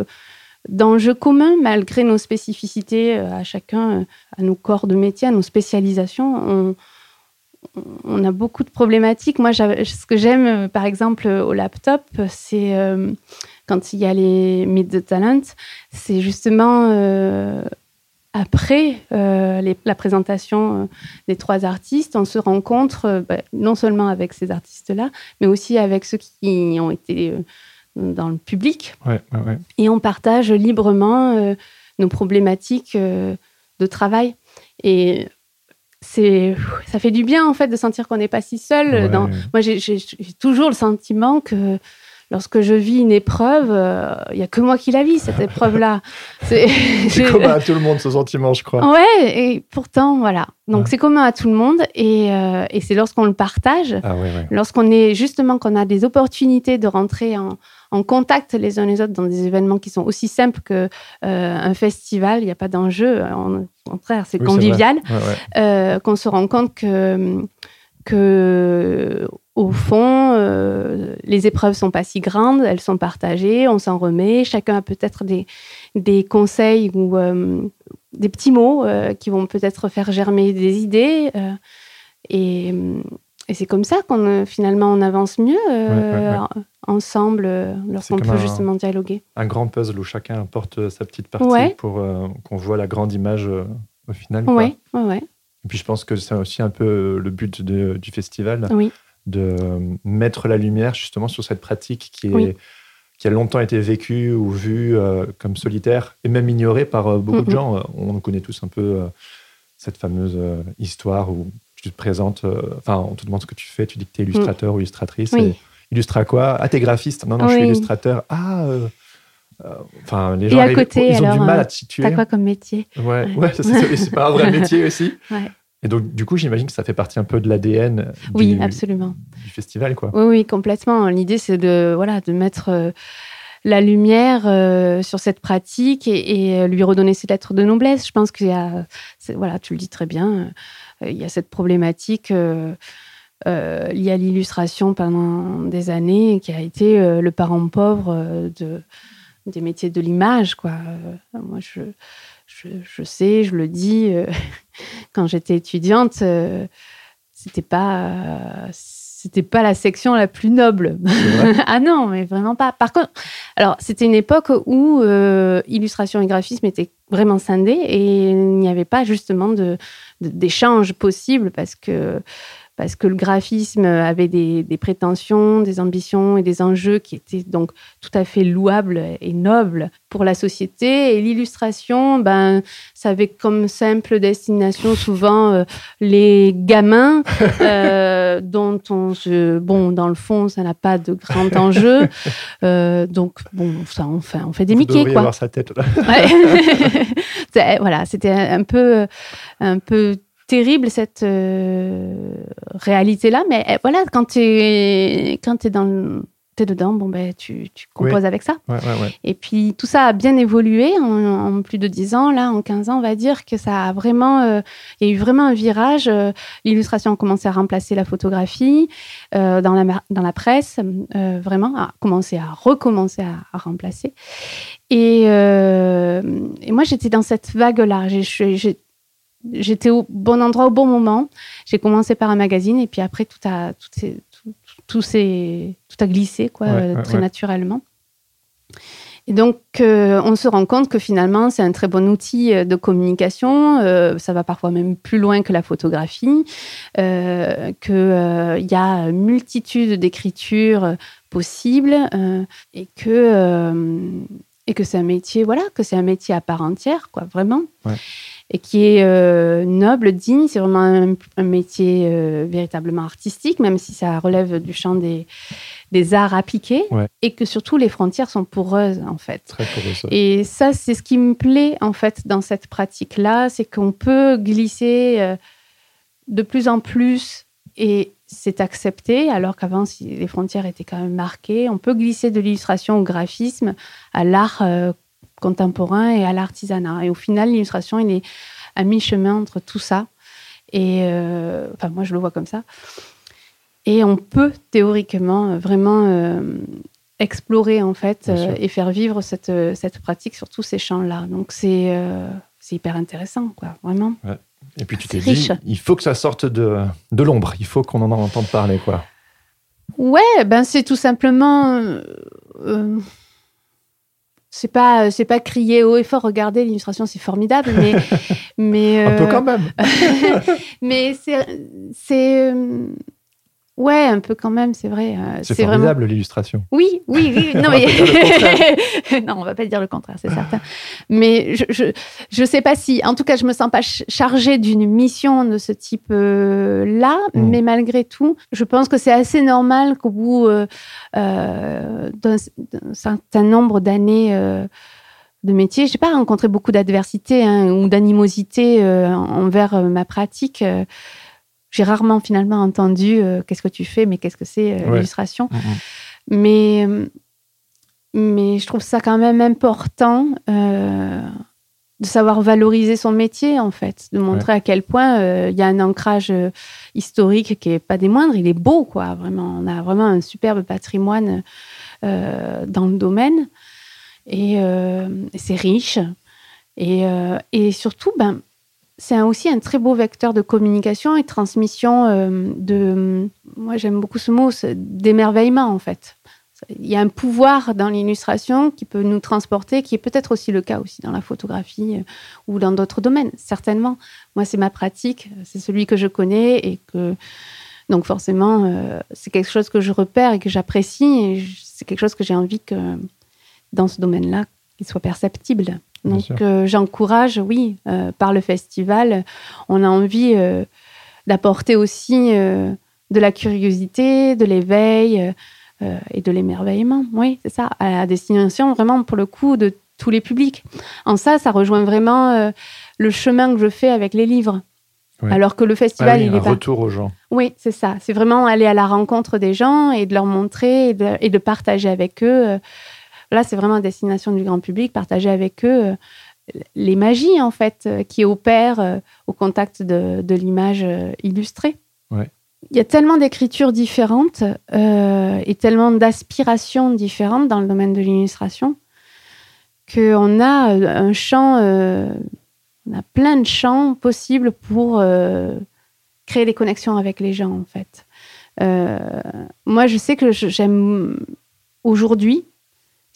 Speaker 2: d'enjeux communs malgré nos spécificités à chacun, à nos corps de métier, à nos spécialisations. On, on a beaucoup de problématiques. Moi, ce que j'aime, euh, par exemple, au laptop, c'est euh, quand il y a les Meet the Talent, c'est justement euh, après la présentation des trois artistes, on se rencontre bah, non seulement avec ces artistes-là, mais aussi avec ceux qui ont été dans le public. Et on partage librement nos problématiques de travail. Et c'est ça fait du bien en fait de sentir qu'on n'est pas si seul. Dans... Moi, j'ai toujours le sentiment que lorsque je vis une épreuve, il euh, y a que moi qui la vis cette épreuve-là.
Speaker 3: C'est commun à tout le monde ce sentiment, je crois.
Speaker 2: Ouais, et pourtant voilà. Donc c'est commun à tout le monde et, euh, et c'est lorsqu'on le partage, ah lorsqu'on est justement qu'on a des opportunités de rentrer en, en contact les uns les autres dans des événements qui sont aussi simples que euh, un festival. Il n'y a pas d'enjeu. Au contraire, c'est convivial. Euh, qu'on se rend compte que, que au fond, euh, les épreuves sont pas si grandes, elles sont partagées, on s'en remet. Chacun a peut-être des, des conseils ou des petits mots qui vont peut-être faire germer des idées. et et c'est comme ça qu'on finalement on avance mieux ensemble euh, lorsqu'on peut justement dialoguer.
Speaker 3: Un grand puzzle où chacun apporte sa petite partie pour euh, qu'on voit la grande image euh, au final.
Speaker 2: Oui, ouais,
Speaker 3: Et puis je pense que c'est aussi un peu le but du festival, oui. de mettre la lumière justement sur cette pratique qui est qui a longtemps été vécue ou vue comme solitaire et même ignorée par beaucoup de gens. On connaît tous un peu cette fameuse histoire où tu te présentes, enfin, on te demande ce que tu fais, tu dis que tu es illustrateur ou illustratrice. Et, illustre à quoi? Ah, t'es graphiste Non, non, je suis illustrateur. Ah, euh, euh, enfin, les gens
Speaker 2: à côté,
Speaker 3: ils ont du mal
Speaker 2: à
Speaker 3: te situer.
Speaker 2: T'as quoi comme métier
Speaker 3: Ouais, ouais. c'est pas un vrai métier aussi. Et donc, du coup, j'imagine que ça fait partie un peu de l'ADN
Speaker 2: oui, absolument.
Speaker 3: du festival, quoi.
Speaker 2: Oui, oui, complètement. L'idée, c'est de, voilà, de mettre euh, la lumière sur cette pratique et, lui redonner ses lettres de noblesse. Je pense qu'il y a, voilà, tu le dis très bien, il y a cette problématique euh, lié à l'illustration pendant des années, qui a été euh, le parent pauvre euh, de, des métiers de l'image. Quoi. moi, je, je, sais, je le dis, quand j'étais étudiante, c'était pas c'était pas la section la plus noble. ah non, mais vraiment pas. Par contre, alors c'était une époque où euh, illustration et graphisme étaient vraiment scindés et il n'y avait pas justement de d'échange possible parce que parce que le graphisme avait des, prétentions, des ambitions et des enjeux qui étaient donc tout à fait louables et nobles pour la société. Et l'illustration, ben, ça avait comme simple destination souvent euh, les gamins, euh, dont on se, bon, dans le fond, ça n'a pas de grand enjeu. Euh, donc, bon, ça, on fait, on fait des Vous Mickey, quoi.
Speaker 3: Avoir sa tête là.
Speaker 2: voilà, c'était un peu, un peu terrible cette euh, réalité-là, mais eh, voilà, quand tu es, quand es dans es dedans, bon ben tu, tu composes avec ça. Et puis tout ça a bien évolué en, plus de 10 ans, là, en 15 ans, on va dire que ça a vraiment, euh, il y a eu vraiment un virage. Euh, l'illustration a commencé à remplacer la photographie dans, la, dans la presse, vraiment, a commencé à recommencer à, à remplacer. Et, et moi, j'étais dans cette vague-là. J'ai j'étais au bon endroit au bon moment. J'ai commencé par un magazine et puis après tout a tout, tout, tout, tout a glissé quoi très naturellement. Et donc, euh, on se rend compte que finalement, c'est un très bon outil euh, de communication. Euh, ça va parfois même plus loin que la photographie. Euh, Qu'il y a multitude d'écritures possibles et que et que c'est un métier, voilà, que c'est un métier à part entière, quoi, vraiment. Ouais et qui est euh, noble, digne. C'est vraiment un, métier euh, véritablement artistique, même si ça relève du champ des, des arts appliqués, et que surtout les frontières sont poreuses en fait.
Speaker 3: Très poreuses.
Speaker 2: Et ça, c'est ce qui me plaît en fait dans cette pratique-là, c'est qu'on peut glisser euh, de plus en plus et c'est accepté, alors qu'avant, si les frontières étaient quand même marquées, on peut glisser de l'illustration au graphisme, à l'art contemporain et à l'artisanat. Et au final, l'illustration, il est à mi-chemin entre tout ça. Et euh, enfin, moi, je le vois comme ça. Et on peut théoriquement euh, vraiment euh, explorer en fait et faire vivre cette, cette pratique sur tous ces champs-là. Donc c'est hyper intéressant, quoi, vraiment.
Speaker 3: Et puis tu t'es dit, il faut que ça sorte de, de l'ombre, il faut qu'on en entende parler, quoi.
Speaker 2: Ouais, ben c'est tout simplement c'est pas c'est pas crier haut et fort regardez l'illustration c'est formidable mais mais
Speaker 3: un peu euh, quand même.
Speaker 2: mais c'est c'est euh, Ouais, un peu quand même, c'est vrai.
Speaker 3: Euh, c'est formidable l'illustration.
Speaker 2: Oui, oui, oui. Non, mais... non, on va pas dire le contraire, c'est certain. Mais je, je, je sais pas si, en tout cas, je me sens pas chargée d'une mission de ce type-là, hmm. mais malgré tout, je pense que c'est assez normal qu'au bout euh, euh, d'un certain nombre d'années de métier, j'ai pas rencontré beaucoup d'adversité hein, ou d'animosité envers ma pratique j'ai rarement finalement entendu euh, qu'est-ce que tu fais, mais qu'est-ce que c'est euh, l'illustration. Mm, mm. Mais, euh, mais je trouve ça quand même important de savoir valoriser son métier, en fait, de montrer à quel point il y a un ancrage historique qui est pas des moindres. Il est beau, quoi, vraiment. On a vraiment un superbe patrimoine dans le domaine. Et, c'est riche. Et, et surtout, ben, c'est aussi un très beau vecteur de communication et transmission euh, de, moi j'aime beaucoup ce mot, d'émerveillement en fait. Il y a un pouvoir dans l'illustration qui peut nous transporter, qui est peut-être aussi le cas aussi dans la photographie euh, ou dans d'autres domaines, certainement. Moi, c'est ma pratique, c'est celui que je connais et que donc forcément, euh, c'est quelque chose que je repère et que j'apprécie et c'est quelque chose que j'ai envie que dans ce domaine-là, qu'il soit perceptible. Donc euh, j'encourage, oui, euh, par le festival, on a envie euh, d'apporter aussi de la curiosité, de l'éveil et de l'émerveillement. Oui, c'est ça, à la destination vraiment pour le coup de tous les publics. En ça, ça rejoint vraiment le chemin que je fais avec les livres. Alors que le festival,
Speaker 3: ah
Speaker 2: il
Speaker 3: est
Speaker 2: un pas.
Speaker 3: retour aux gens.
Speaker 2: Oui, c'est ça. C'est vraiment aller à la rencontre des gens et de leur montrer et de partager avec eux Là, c'est vraiment à destination du grand public, partager avec eux euh, les magies, en fait, euh, qui opèrent euh, au contact de, l'image illustrée. Il y a tellement d'écritures différentes et tellement d'aspirations différentes dans le domaine de l'illustration qu'on a un champ, on a plein de champs possibles pour créer des connexions avec les gens, en fait. moi, je sais que j'aime aujourd'hui,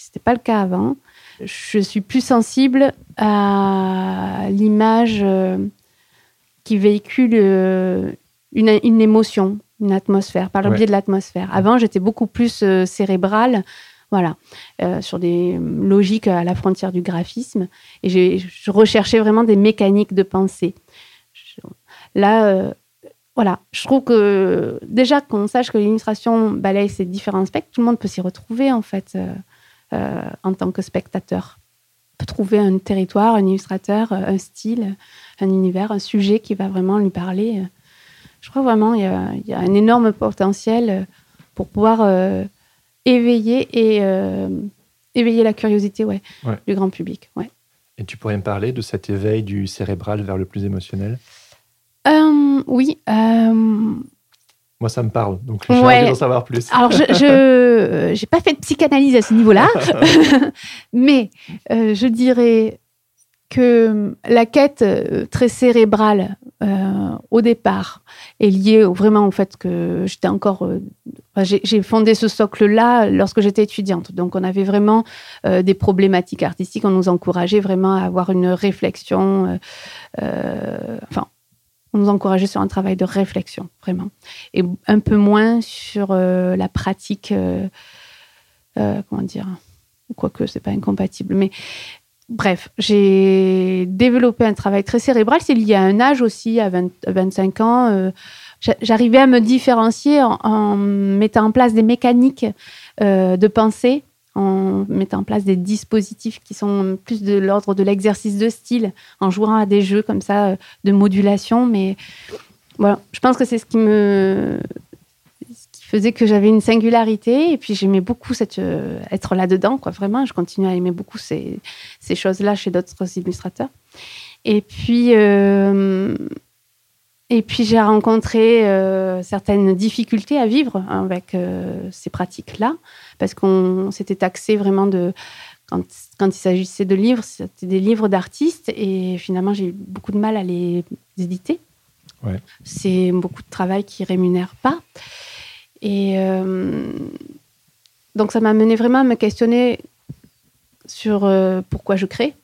Speaker 2: c'était pas le cas avant, je suis plus sensible à l'image qui véhicule une, une, émotion, une atmosphère, par le biais de l'atmosphère. Avant, j'étais beaucoup plus cérébrale voilà, euh, sur des logiques à la frontière du graphisme. Et je recherchais vraiment des mécaniques de pensée. là, euh, voilà, je trouve que déjà qu'on sache que l'illustration balaye ces différents spectres, tout le monde peut s'y retrouver en fait euh, en tant que spectateur. peut trouver un territoire, un illustrateur, un style, un univers, un sujet qui va vraiment lui parler. Je crois vraiment qu'il y, y, a un énorme potentiel pour pouvoir éveiller et euh, éveiller la curiosité ouais, du grand public. Ouais.
Speaker 3: Et tu pourrais me parler de cet éveil du cérébral vers le plus émotionnel?
Speaker 2: Euh, Oui. Euh,
Speaker 3: Moi, ça me parle, donc j'ai envie d'en savoir plus.
Speaker 2: Alors, je n'ai pas fait de psychanalyse à ce niveau-là, mais je dirais que la quête très cérébrale au départ est liée vraiment au fait que j'étais encore j'ai fondé ce socle-là lorsque j'étais étudiante. Donc, on avait vraiment euh, des problématiques artistiques. On nous encourageait vraiment à avoir une réflexion. Euh, euh, enfin, on nous encourageait sur un travail de réflexion, vraiment. Et un peu moins sur la pratique. comment dire Quoique, c'est pas incompatible. Mais bref, j'ai développé un travail très cérébral. C'est lié à un âge aussi, à 25 ans j'arrivais à me différencier en, mettant en place des mécaniques euh, de pensée, en mettant en place des dispositifs qui sont plus de l'ordre de l'exercice de style, en jouant à des jeux comme ça euh, de modulation. Mais voilà, je pense que c'est ce qui me ce qui faisait que j'avais une singularité et puis j'aimais beaucoup cette, euh, être là-dedans, quoi. Vraiment, je continue à aimer beaucoup ces, ces choses-là chez d'autres illustrateurs. Et puis, et puis j'ai rencontré euh, certaines difficultés à vivre avec euh, ces pratiques-là, parce qu'on s'était taxé vraiment de... Quand, quand il s'agissait de livres, c'était des livres d'artistes, et finalement j'ai eu beaucoup de mal à les éditer. Ouais. C'est beaucoup de travail qui rémunère pas. Et euh, donc ça m'a mené vraiment à me questionner sur pourquoi je crée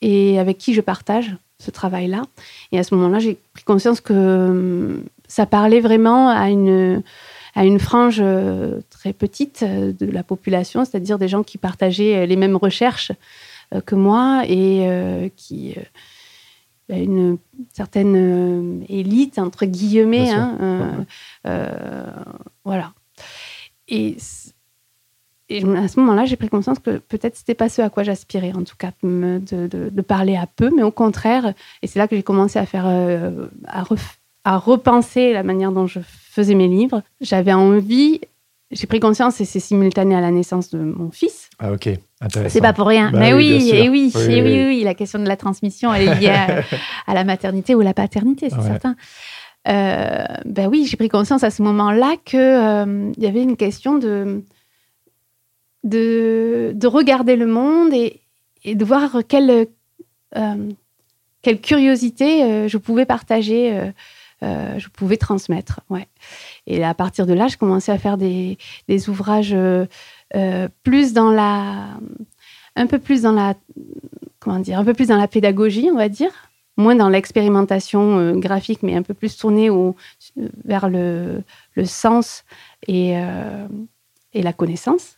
Speaker 2: et avec qui je partage ce travail-là. Et à ce moment-là, j'ai pris conscience que hum, ça parlait vraiment à une, à une frange euh, très petite euh, de la population, c'est-à-dire des gens qui partageaient euh, les mêmes recherches que moi et qui une certaine élite entre guillemets hein, voilà. Et et à ce moment-là, j'ai pris conscience que peut-être c'était pas ce à quoi j'aspirais, en tout cas, de, de, parler à peu, mais au contraire. Et c'est là que j'ai commencé à faire, euh, à, à, repenser la manière dont je faisais mes livres. J'avais envie, j'ai pris conscience, et c'est simultané à la naissance de mon fils.
Speaker 3: Ah ok, intéressant.
Speaker 2: C'est pas pour rien. Bah mais oui, et oui, et oui, oui, la question de la transmission, elle est liée à, la maternité ou la paternité, c'est certain. Euh, ben oui, j'ai pris conscience à ce moment-là qu'il euh, y avait une question de de, regarder le monde et, de voir quelle, euh, quelle curiosité euh, je pouvais partager, euh, je pouvais transmettre. Ouais. Et à partir de là, je commençais à faire des, ouvrages plus dans la, un peu plus dans la, comment dire, un peu plus dans la pédagogie, on va dire, moins dans l'expérimentation graphique, mais un peu plus tourné au, vers le, sens et, et la connaissance.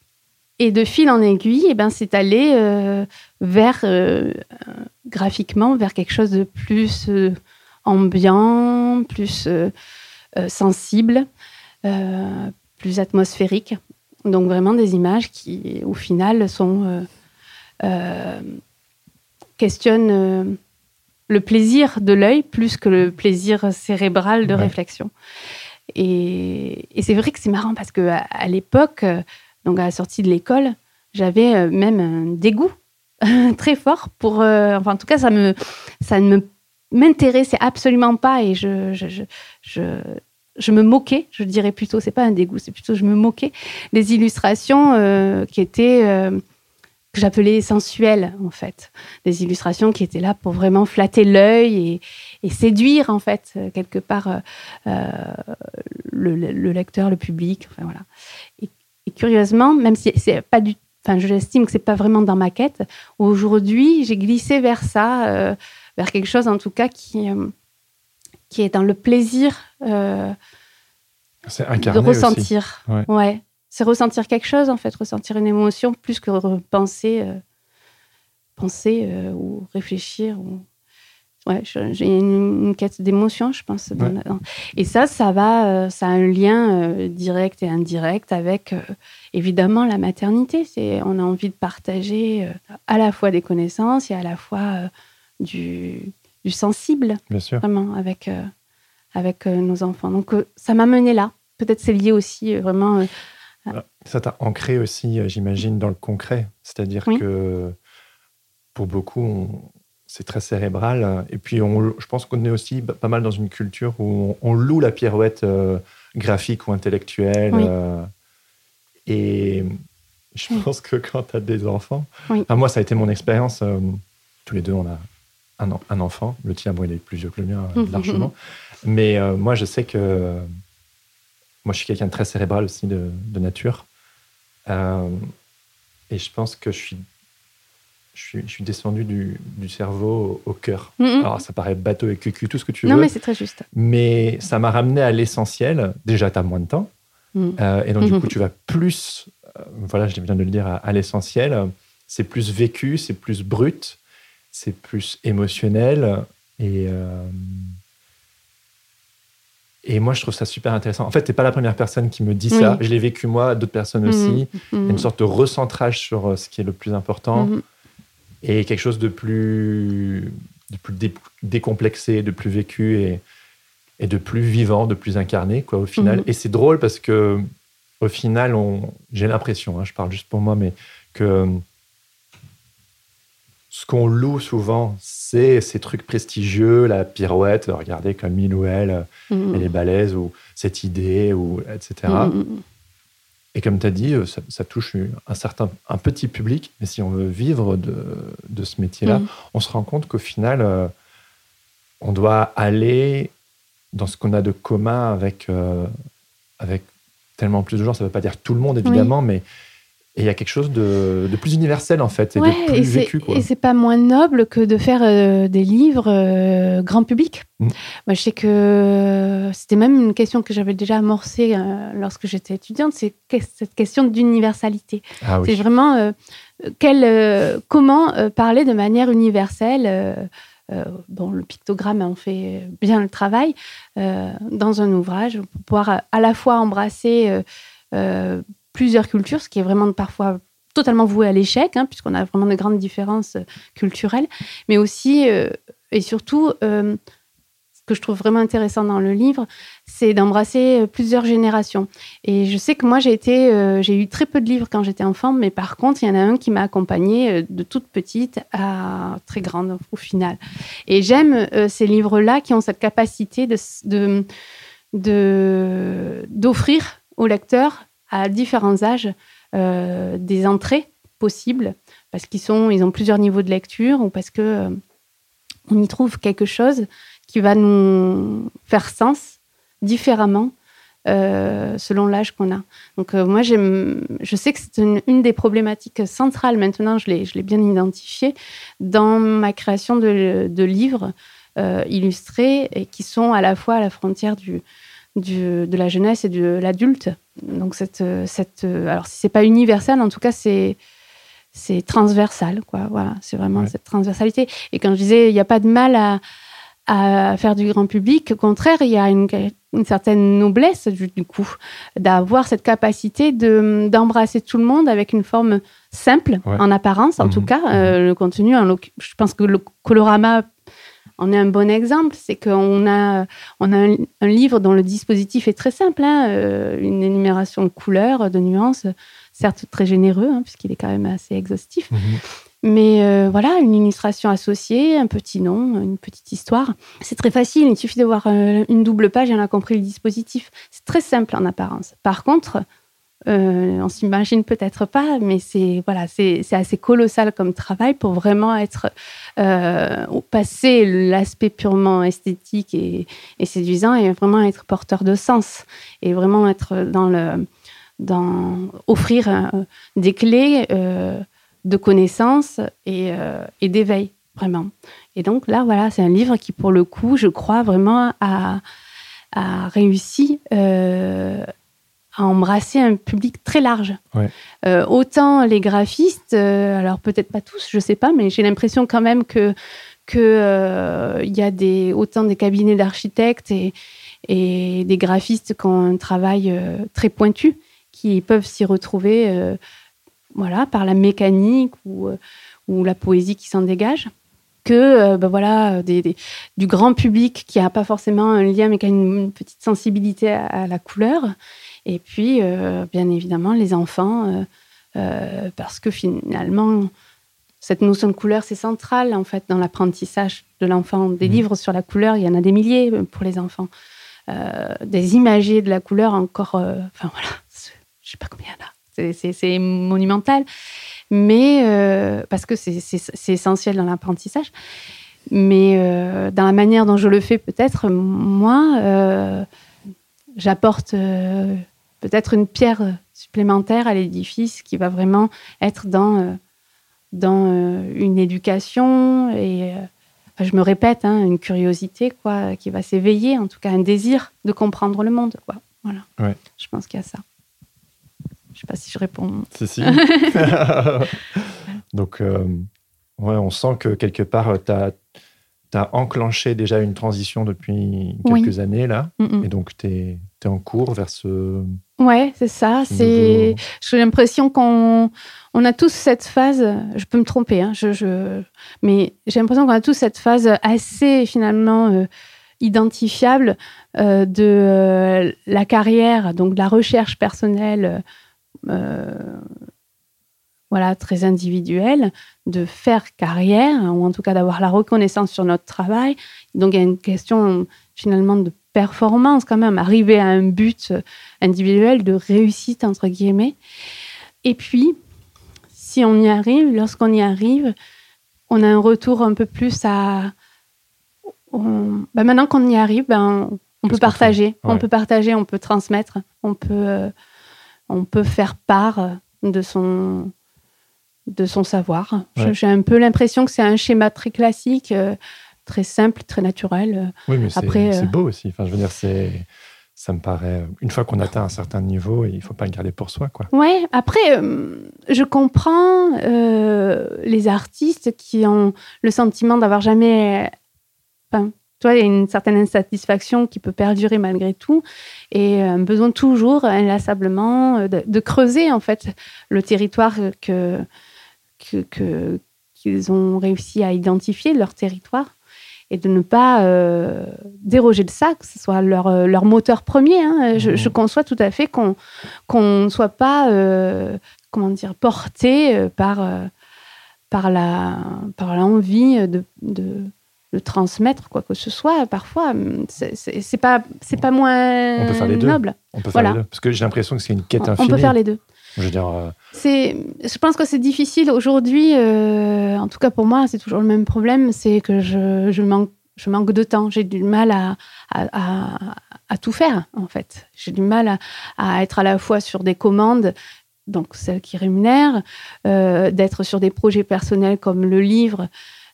Speaker 2: Et de fil en aiguille, eh ben, c'est allé euh, vers, euh, graphiquement, vers quelque chose de plus euh, ambiant, plus sensible, plus atmosphérique. Donc vraiment des images qui, au final, sont questionnent le plaisir de l'œil plus que le plaisir cérébral de réflexion. Et, et c'est vrai que c'est marrant parce que à l'époque, donc à la sortie de l'école, j'avais euh, même un dégoût très fort pour. Euh, enfin, en tout cas, ça, me, ça ne m'intéressait absolument pas et je, je, je, je, me moquais, je dirais plutôt, c'est pas un dégoût, c'est plutôt je me moquais des illustrations euh, qui étaient que j'appelais sensuelles, en fait. Des illustrations qui étaient là pour vraiment flatter l'œil et, séduire, en fait, quelque part, le, lecteur, le public. Enfin, voilà. Et, curieusement, même si c'est pas du Enfin, j'estime que c'est pas vraiment dans ma quête. Aujourd'hui, j'ai glissé vers ça, vers quelque chose en tout cas qui, qui est dans le plaisir euh, de ressentir. Ouais. C'est ressentir quelque chose, en fait, ressentir une émotion plus que penser, euh, penser euh, ou réfléchir. Ou... Ouais, j'ai une, quête d'émotion, je pense. Et ça, ça va, ça a un lien direct et indirect avec, évidemment, la maternité. C'est, on a envie de partager à la fois des connaissances et à la fois du, du sensible,
Speaker 3: Bien sûr.
Speaker 2: vraiment, avec, euh, avec euh, nos enfants. Donc, euh, ça m'a mené là. Peut-être c'est lié aussi vraiment.
Speaker 3: ça t'a ancré aussi, j'imagine, dans le concret. C'est-à-dire que pour beaucoup, c'est très cérébral. Et puis, on, je pense qu'on est aussi pas mal dans une culture où on, loue la pirouette graphique ou intellectuelle. et je pense que quand tu as des enfants, moi, ça a été mon expérience. tous les deux, on a un, enfant. Le tien, bon, il est plus vieux que le mien, euh, largement. Mais euh, moi, je sais que. Moi, je suis quelqu'un de très cérébral aussi de, nature. Euh, et je pense que je suis, je suis, je suis descendu du, cerveau au, cœur. Alors, ça paraît bateau et cucu, tout ce que tu veux.
Speaker 2: Non, mais c'est très juste.
Speaker 3: Mais ça m'a ramené à l'essentiel. Déjà, tu as moins de temps. Mm. et donc, du coup, tu vas plus. voilà, je viens de le dire, à, à l'essentiel. C'est plus vécu, c'est plus brut c'est plus émotionnel et euh, et moi je trouve ça super intéressant. En fait, t'es pas la première personne qui me dit ça. Je l'ai vécu moi, d'autres personnes mhm. aussi. Il y a une sorte de recentrage sur euh, ce qui est le plus important. Et quelque chose de plus de plus décomplexé, de plus vécu et, et de plus vivant, de plus incarné quoi au final. Mhm. Et c'est drôle parce que au final, j'ai l'impression, hein, je parle juste pour moi, mais que ce qu'on loue souvent, c'est ces trucs prestigieux, la pirouette, regardez comme Milou elle, mm-hmm. elle est balèze, ou cette idée, ou etc. Et comme tu as dit, ça, touche un certain, un petit public, mais si on veut vivre de, de ce métier-là, mm. on se rend compte qu'au final, euh, on doit aller dans ce qu'on a de commun avec, euh, avec tellement plus de gens. Ça ne veut pas dire tout le monde, évidemment, mais et il y a quelque chose de, plus universel, en fait, et de plus vécu.
Speaker 2: Quoi. Et c'est pas moins noble que de faire euh, des livres euh, grand public. Mm. Moi, je sais que c'était même une question que j'avais déjà amorcée euh, lorsque j'étais étudiante, c'est cette question d'universalité. Ah c'est vraiment quel, comment parler de manière universelle. bon, le pictogramme en fait bien le travail dans un ouvrage pour pouvoir à la fois embrasser plusieurs cultures, ce qui est vraiment parfois totalement voué à l'échec, hein, puisqu'on a vraiment de grandes différences euh, culturelles, mais aussi euh, et surtout, euh, ce que je trouve vraiment intéressant dans le livre, c'est d'embrasser plusieurs générations. Et je sais que moi, j'ai eu très peu de livres quand j'étais enfant, mais par contre, il y en a un qui m'a accompagnée de toute petite à très grande au final. Et j'aime ces livres-là qui ont cette capacité de d'offrir au lecteur à différents âges euh, des entrées possibles parce qu'ils sont, ils ont plusieurs niveaux de lecture ou parce que euh, on y trouve quelque chose qui va nous faire sens différemment euh, selon l'âge qu'on a. Donc moi, je sais que c'est une, des problématiques centrales maintenant, je l'ai bien identifié dans ma création de, de livres illustrés et qui sont à la fois à la frontière du, de la jeunesse et de l'adulte. Donc cette, cette, alors si c'est pas universel, en tout cas c'est c'est transversal, quoi. Voilà, c'est vraiment cette transversalité. Et quand je disais, il n'y a pas de mal à, à, faire du grand public, au contraire, il y a une, une certaine noblesse du, coup d'avoir cette capacité de d'embrasser tout le monde avec une forme simple en apparence, en mmh tout cas. Mmh euh, le contenu, je pense que le colorama on est un bon exemple. C'est qu'on a, on a un, livre dont le dispositif est très simple, hein, euh, une énumération de couleurs, de nuances, certes très généreux, hein, puisqu'il est quand même assez exhaustif. Mhm. Mais euh, voilà, une illustration associée, un petit nom, une petite histoire. C'est très facile, il suffit de voir euh, une double page et on a compris le dispositif. C'est très simple en apparence. Par contre, Euh, on s'imagine peut-être pas, mais c'est voilà, c'est assez colossal comme travail pour vraiment être euh, passer l'aspect purement esthétique et, séduisant et vraiment être porteur de sens et vraiment être dans le dans offrir euh, des clés euh, de connaissances et, et d'éveil vraiment. Et donc là voilà, c'est un livre qui pour le coup, je crois vraiment a, a réussi à embrasser un public très large. Euh, autant les graphistes, euh, alors peut-être pas tous, je sais pas, mais j'ai l'impression quand même que que euh, y a des autant des cabinets d'architectes et, et des graphistes qui ont un travail très pointu, qui peuvent s'y retrouver, voilà, par la mécanique ou ou la poésie qui s'en dégage que ben voilà, des, du grand public qui n'a pas forcément un lien, mais qui a une, petite sensibilité à la couleur. Et puis, euh, bien évidemment, les enfants, euh, euh, parce que finalement, cette notion de couleur, c'est central en fait dans l'apprentissage de l'enfant. Des mmh. livres sur la couleur, il y en a des milliers pour les enfants. des imagiers de la couleur encore, enfin voilà, je sais pas combien il y en a. C'est monumental, mais parce que c'est essentiel dans l'apprentissage. Mais dans la manière dont je le fais, peut-être, moi, j'apporte peut-être une pierre supplémentaire à l'édifice qui va vraiment être dans, euh, dans euh, une éducation et euh, je me répète, hein, une curiosité quoi, qui va s'éveiller, en tout cas un désir de comprendre le monde. Quoi. Voilà. Je pense qu'il y a ça. Je ne sais pas si je réponds.
Speaker 3: Si, si. Donc, ouais, on sent que quelque part, tu as, as, enclenché déjà une transition depuis quelques années, là. Et donc, tu es, es, en cours vers ce,
Speaker 2: Ouais, c'est ça. C'est, j'ai l'impression qu'on on a tous cette phase. Je peux me tromper, hein, je, je, mais j'ai l'impression qu'on a tous cette phase assez finalement euh, identifiable euh, de euh, la carrière, donc de la recherche personnelle, voilà, très individuelle, de faire carrière ou en tout cas d'avoir la reconnaissance sur notre travail. Donc il y a une question finalement de performance quand même, arriver à un but individuel de réussite entre guillemets. Et puis, si on y arrive, lorsqu'on y arrive, on a un retour un peu plus à. Ben maintenant qu'on y arrive, ben, on peut partager, on peut partager, on peut transmettre, on peut, euh, on peut faire part de son, de son savoir. J'ai un peu l'impression que c'est un schéma très classique. Euh, très simple, très naturel.
Speaker 3: Oui, mais c'est euh, beau aussi. Enfin, je veux dire, c'est ça me paraît. Une fois qu'on atteint un certain niveau, il faut pas le garder pour soi, quoi.
Speaker 2: Ouais. Après, euh, je comprends euh, les artistes qui ont le sentiment d'avoir jamais. Enfin, toi, il y a une certaine insatisfaction qui peut perdurer malgré tout et un besoin toujours inlassablement de, creuser en fait le territoire que que qu'ils ont réussi à identifier leur territoire et de ne pas euh, déroger de ça, que ce soit leur, euh, leur moteur premier. Hein. Je, mmh. conçois tout à fait qu'on ne soit pas euh, comment dire, porté par, par la par l'envie de, de, de, transmettre quoi que ce soit. Parfois, c'est pas, pas moins
Speaker 3: On peut faire les deux.
Speaker 2: noble.
Speaker 3: On peut faire les deux. Parce que j'ai l'impression que c'est une quête infinie.
Speaker 2: On peut faire les deux.
Speaker 3: Je.
Speaker 2: C'est, je pense que c'est difficile aujourd'hui. Euh, en tout cas pour moi, c'est toujours le même problème, c'est que je, je, manque, je manque de temps. J'ai du mal à, à, tout faire en fait. J'ai du mal à, être à la fois sur des commandes, donc celles qui rémunèrent, euh, d'être sur des projets personnels comme le livre,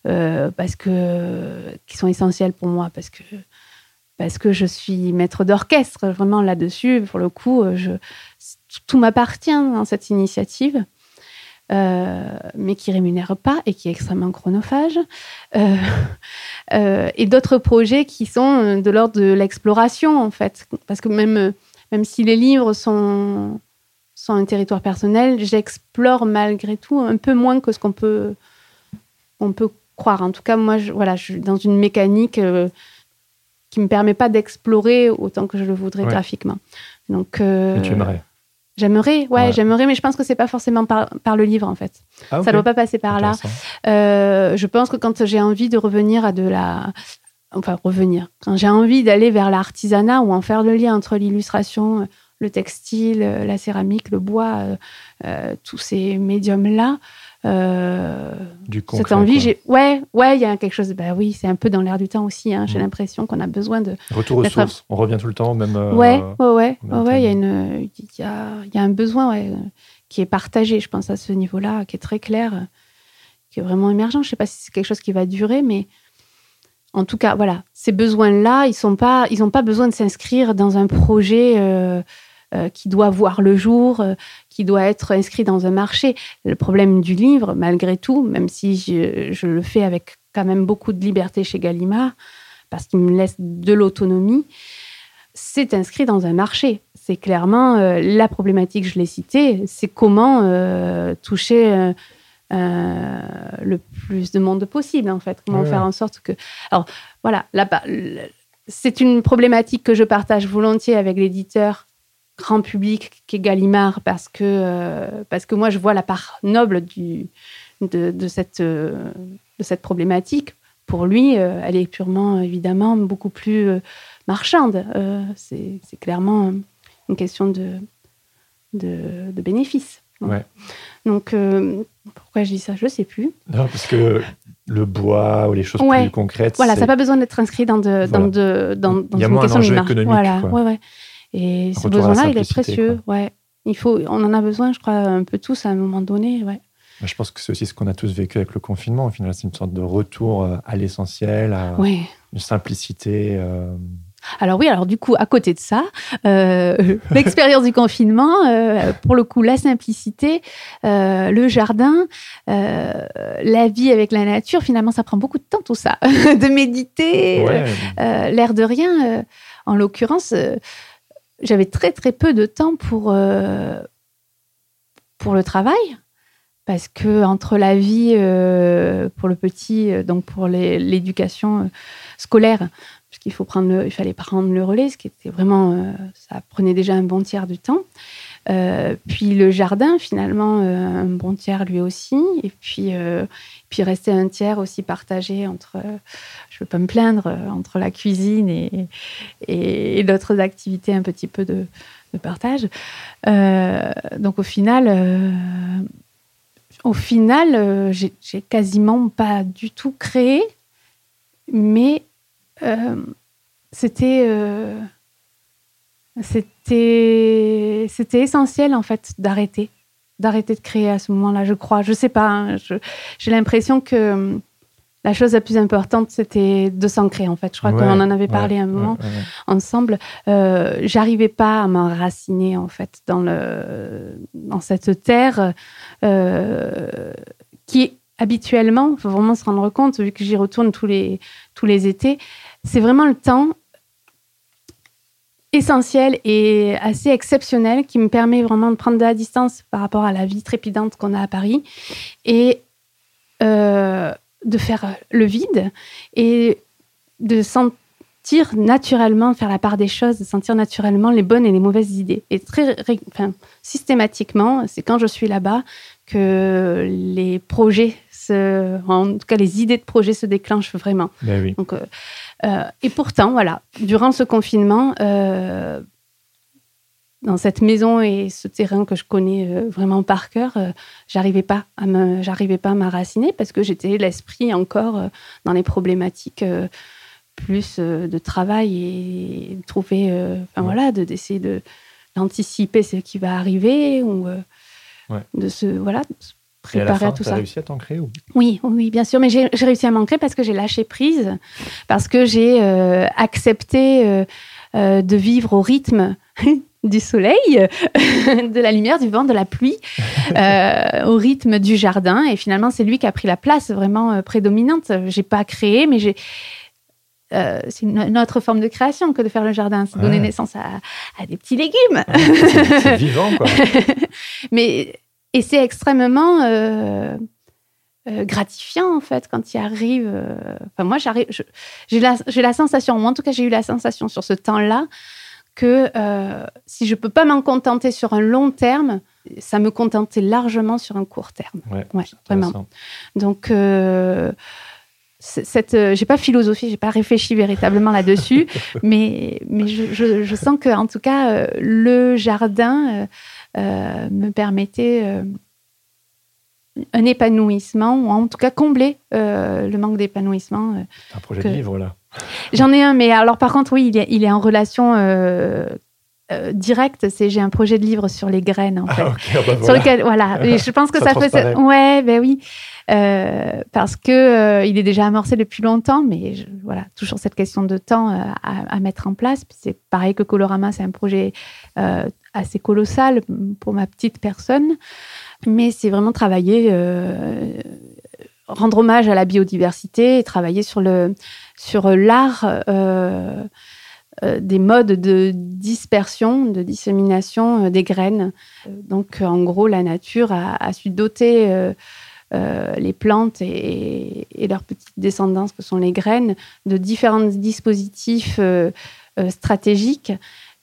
Speaker 2: euh, parce que qui sont essentiels pour moi, parce que parce que je suis maître d'orchestre vraiment là-dessus. Pour le coup, je tout m'appartient dans cette initiative, euh, mais qui rémunère pas et qui est extrêmement chronophage. Euh, euh, et d'autres projets qui sont de l'ordre de l'exploration, en fait. Parce que même, même si les livres sont, sont un territoire personnel, j'explore malgré tout un peu moins que ce qu'on peut, on peut croire. En tout cas, moi, je, voilà, je suis dans une mécanique qui ne me permet pas d'explorer autant que je le voudrais graphiquement. Donc,
Speaker 3: tu aimerais
Speaker 2: J'aimerais, ouais, j'aimerais, mais je pense que c'est pas forcément par, par, le livre en fait. Ah, Ça doit pas passer par là. Euh, je pense que quand j'ai envie de revenir à de la, enfin revenir, quand j'ai envie d'aller vers l'artisanat ou en faire le lien entre l'illustration, le textile, la céramique, le bois, tous ces médiums-là.
Speaker 3: du concret,
Speaker 2: cette envie, j'ai ouais, ouais, il y a quelque chose. Bah oui, c'est un peu dans l'air du temps aussi. Hein, j'ai mm. l'impression qu'on a besoin de
Speaker 3: retour aux sources. On revient tout le temps, même.
Speaker 2: ouais, ouais, ouais, ouais. Il y a une, il y a, y a un besoin, ouais, qui est partagé, je pense, à ce niveau-là, qui est très clair, qui est vraiment émergent. Je ne sais pas si c'est quelque chose qui va durer, mais en tout cas, voilà, ces besoins-là, ils n'ont pas, ils pas besoin de s'inscrire dans un projet euh, euh, qui doit voir le jour, euh, qui doit être inscrit dans un marché. Le problème du livre, malgré tout, même si je, je le fais avec quand même beaucoup de liberté chez Gallimard, parce qu'il me laisse de l'autonomie, c'est inscrit dans un marché. C'est clairement euh, la problématique, je l'ai citée, c'est comment toucher euh, le plus de monde possible, en fait. Comment faire en sorte que. Alors, voilà, là, c'est une problématique que je partage volontiers avec l'éditeur grand public qui est Gallimard, parce que, parce que moi, je vois la part noble du, de, cette, de cette problématique. Pour lui, elle est purement, évidemment, beaucoup plus marchande. Euh, c'est clairement une question de, de, bénéfice. Donc, euh, pourquoi je dis ça Je ne sais plus.
Speaker 3: Non, parce que le bois ou les choses plus concrètes.
Speaker 2: Voilà, ça n'a pas besoin d'être inscrit dans, de, dans, de, dans, dans une question
Speaker 3: un économique.
Speaker 2: Voilà, ouais, ouais. Et ce besoin-là, il est précieux. Ouais. Il faut, on en a besoin, je crois, un peu tous à un moment donné. Ouais.
Speaker 3: Je pense que c'est aussi ce qu'on a tous vécu avec le confinement. Au final, c'est une sorte de retour euh, à l'essentiel, à une simplicité.
Speaker 2: Alors oui, alors du coup, à côté de ça, euh, l'expérience du confinement, euh, pour le coup, la simplicité, euh, le jardin, la vie avec la nature, finalement, ça prend beaucoup de temps tout ça, de méditer, l'air de rien. en l'occurrence, j'avais très très peu de temps pour pour le travail. Parce que entre la vie pour le petit, donc pour l'éducation scolaire, qu'il faut prendre il fallait prendre le relais, ce qui était vraiment, euh, ça prenait déjà un bon tiers du temps. Euh, puis le jardin, finalement, euh, un bon tiers lui aussi. Et puis, puis restait un tiers aussi partagé entre, je ne veux pas me plaindre, entre la cuisine et, et, d'autres activités un petit peu de, de partage. donc au final, au final, j'ai quasiment pas du tout créé, mais euh, c'était euh, c'était essentiel en fait d'arrêter d'arrêter de créer à ce moment-là je crois. Je sais pas hein, j'ai l'impression que euh, la chose la plus importante c'était de s'ancrer en fait. Je crois qu'on en avait parlé un moment ensemble. J'arrivais pas à m'enraciner en fait dans le dans cette terre qui habituellement, il faut vraiment se rendre compte, vu que j'y retourne tous les, tous les étés, c'est vraiment le temps essentiel et assez exceptionnel qui me permet vraiment de prendre de la distance par rapport à la vie trépidante qu'on a à Paris et euh, de faire le vide et de sentir naturellement, faire la part des choses, de sentir naturellement les bonnes et les mauvaises idées. Et très enfin, systématiquement, c'est quand je suis là-bas que les projets, se, en tout cas les idées de projets se déclenchent vraiment.
Speaker 3: Ben oui.
Speaker 2: Donc, euh, euh, et pourtant, voilà, durant ce confinement, euh, dans cette maison et ce terrain que je connais euh, vraiment par cœur, j'arrivais pas à me, j'arrivais pas à m'enraciner parce que j'étais l'esprit encore dans les problématiques plus de travail et de trouver, enfin voilà, de d'essayer de d'anticiper ce qui va arriver ou de se voilà. De se préparer
Speaker 3: à,
Speaker 2: tout ça.
Speaker 3: réussi à t'ancrer ou...
Speaker 2: Oui, oui, bien sûr, mais j'ai réussi à m'ancrer parce que j'ai lâché prise, parce que j'ai euh, accepté euh, euh, de vivre au rythme du soleil, de la lumière, du vent, de la pluie, au rythme du jardin. Et finalement, c'est lui qui a pris la place vraiment prédominante. J'ai pas créé, mais j'ai c'est une, autre forme de création que de faire le jardin. C'est donner naissance à, à, des petits légumes.
Speaker 3: c'est vivant, quoi.
Speaker 2: Mais et c'est extrêmement euh, euh, gratifiant, en fait, quand il arrive. Euh, enfin, moi, j'arrive, j'ai la, la, sensation, ou en tout cas, j'ai eu la sensation sur ce temps-là, que si je peux pas m'en contenter sur un long terme, ça me contentait largement sur un court terme.
Speaker 3: Ouais,
Speaker 2: vraiment. Donc, cette, euh, j'ai pas philosophie, j'ai pas réfléchi véritablement là-dessus, mais, mais je, je, sens que en tout cas euh, le jardin euh, me permettait un épanouissement ou en tout cas combler le manque d'épanouissement.
Speaker 3: un projet de livre là.
Speaker 2: J'en ai un, mais alors par contre oui, il est, il est en relation directe. C'est j'ai un projet de livre sur les graines en ah, fait,
Speaker 3: ah, bah
Speaker 2: sur lequel voilà. Et je pense que ça, ça peut. Ouais, ben oui. Euh, parce que euh, il est déjà amorcé depuis longtemps, mais voilà, toujours cette question de temps euh, à, mettre en place. c'est pareil que Colorama, c'est un projet assez colossal pour ma petite personne, mais c'est vraiment travailler, rendre hommage à la biodiversité et travailler sur le sur l'art. Des modes de dispersion, de dissémination des graines. Donc, en gros, la nature a, su doter euh, les plantes et, leurs petites descendances, que sont les graines, de différents dispositifs euh, euh, stratégiques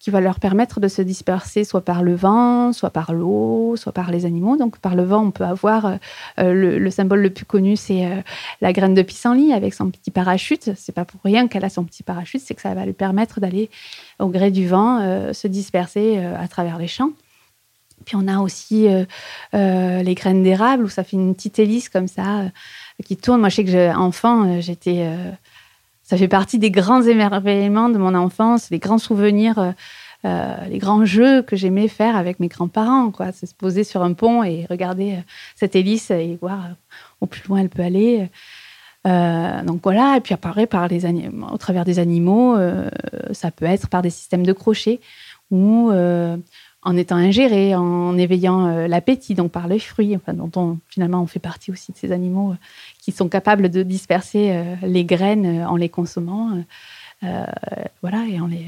Speaker 2: qui vont leur permettre de se disperser soit par le vent, soit par l'eau, soit par les animaux. Donc par le vent, on peut avoir le, symbole le plus connu, c'est la graine de pissenlit avec son petit parachute. C'est pas pour rien qu'elle a son petit parachute, c'est que ça va lui permettre d'aller au gré du vent se disperser à travers les champs. Puis on a aussi euh, euh, les graines d'érable où ça fait une petite hélice comme ça euh, qui tourne. Moi, je sais que enfant, j'étais. Ça fait partie des grands émerveillements de mon enfance, les grands souvenirs, les grands jeux que j'aimais faire avec mes grands-parents. Quoi, se poser sur un pont et regarder cette hélice et voir au plus loin elle peut aller. donc voilà, et puis apparaît par les au travers des animaux, ça peut être par des systèmes de crochets ou en étant ingéré, en éveillant euh, l'appétit, donc par les fruits, enfin, dont on, finalement on fait partie aussi de ces animaux euh, qui sont capables de disperser euh, les graines en les consommant, voilà, et en les,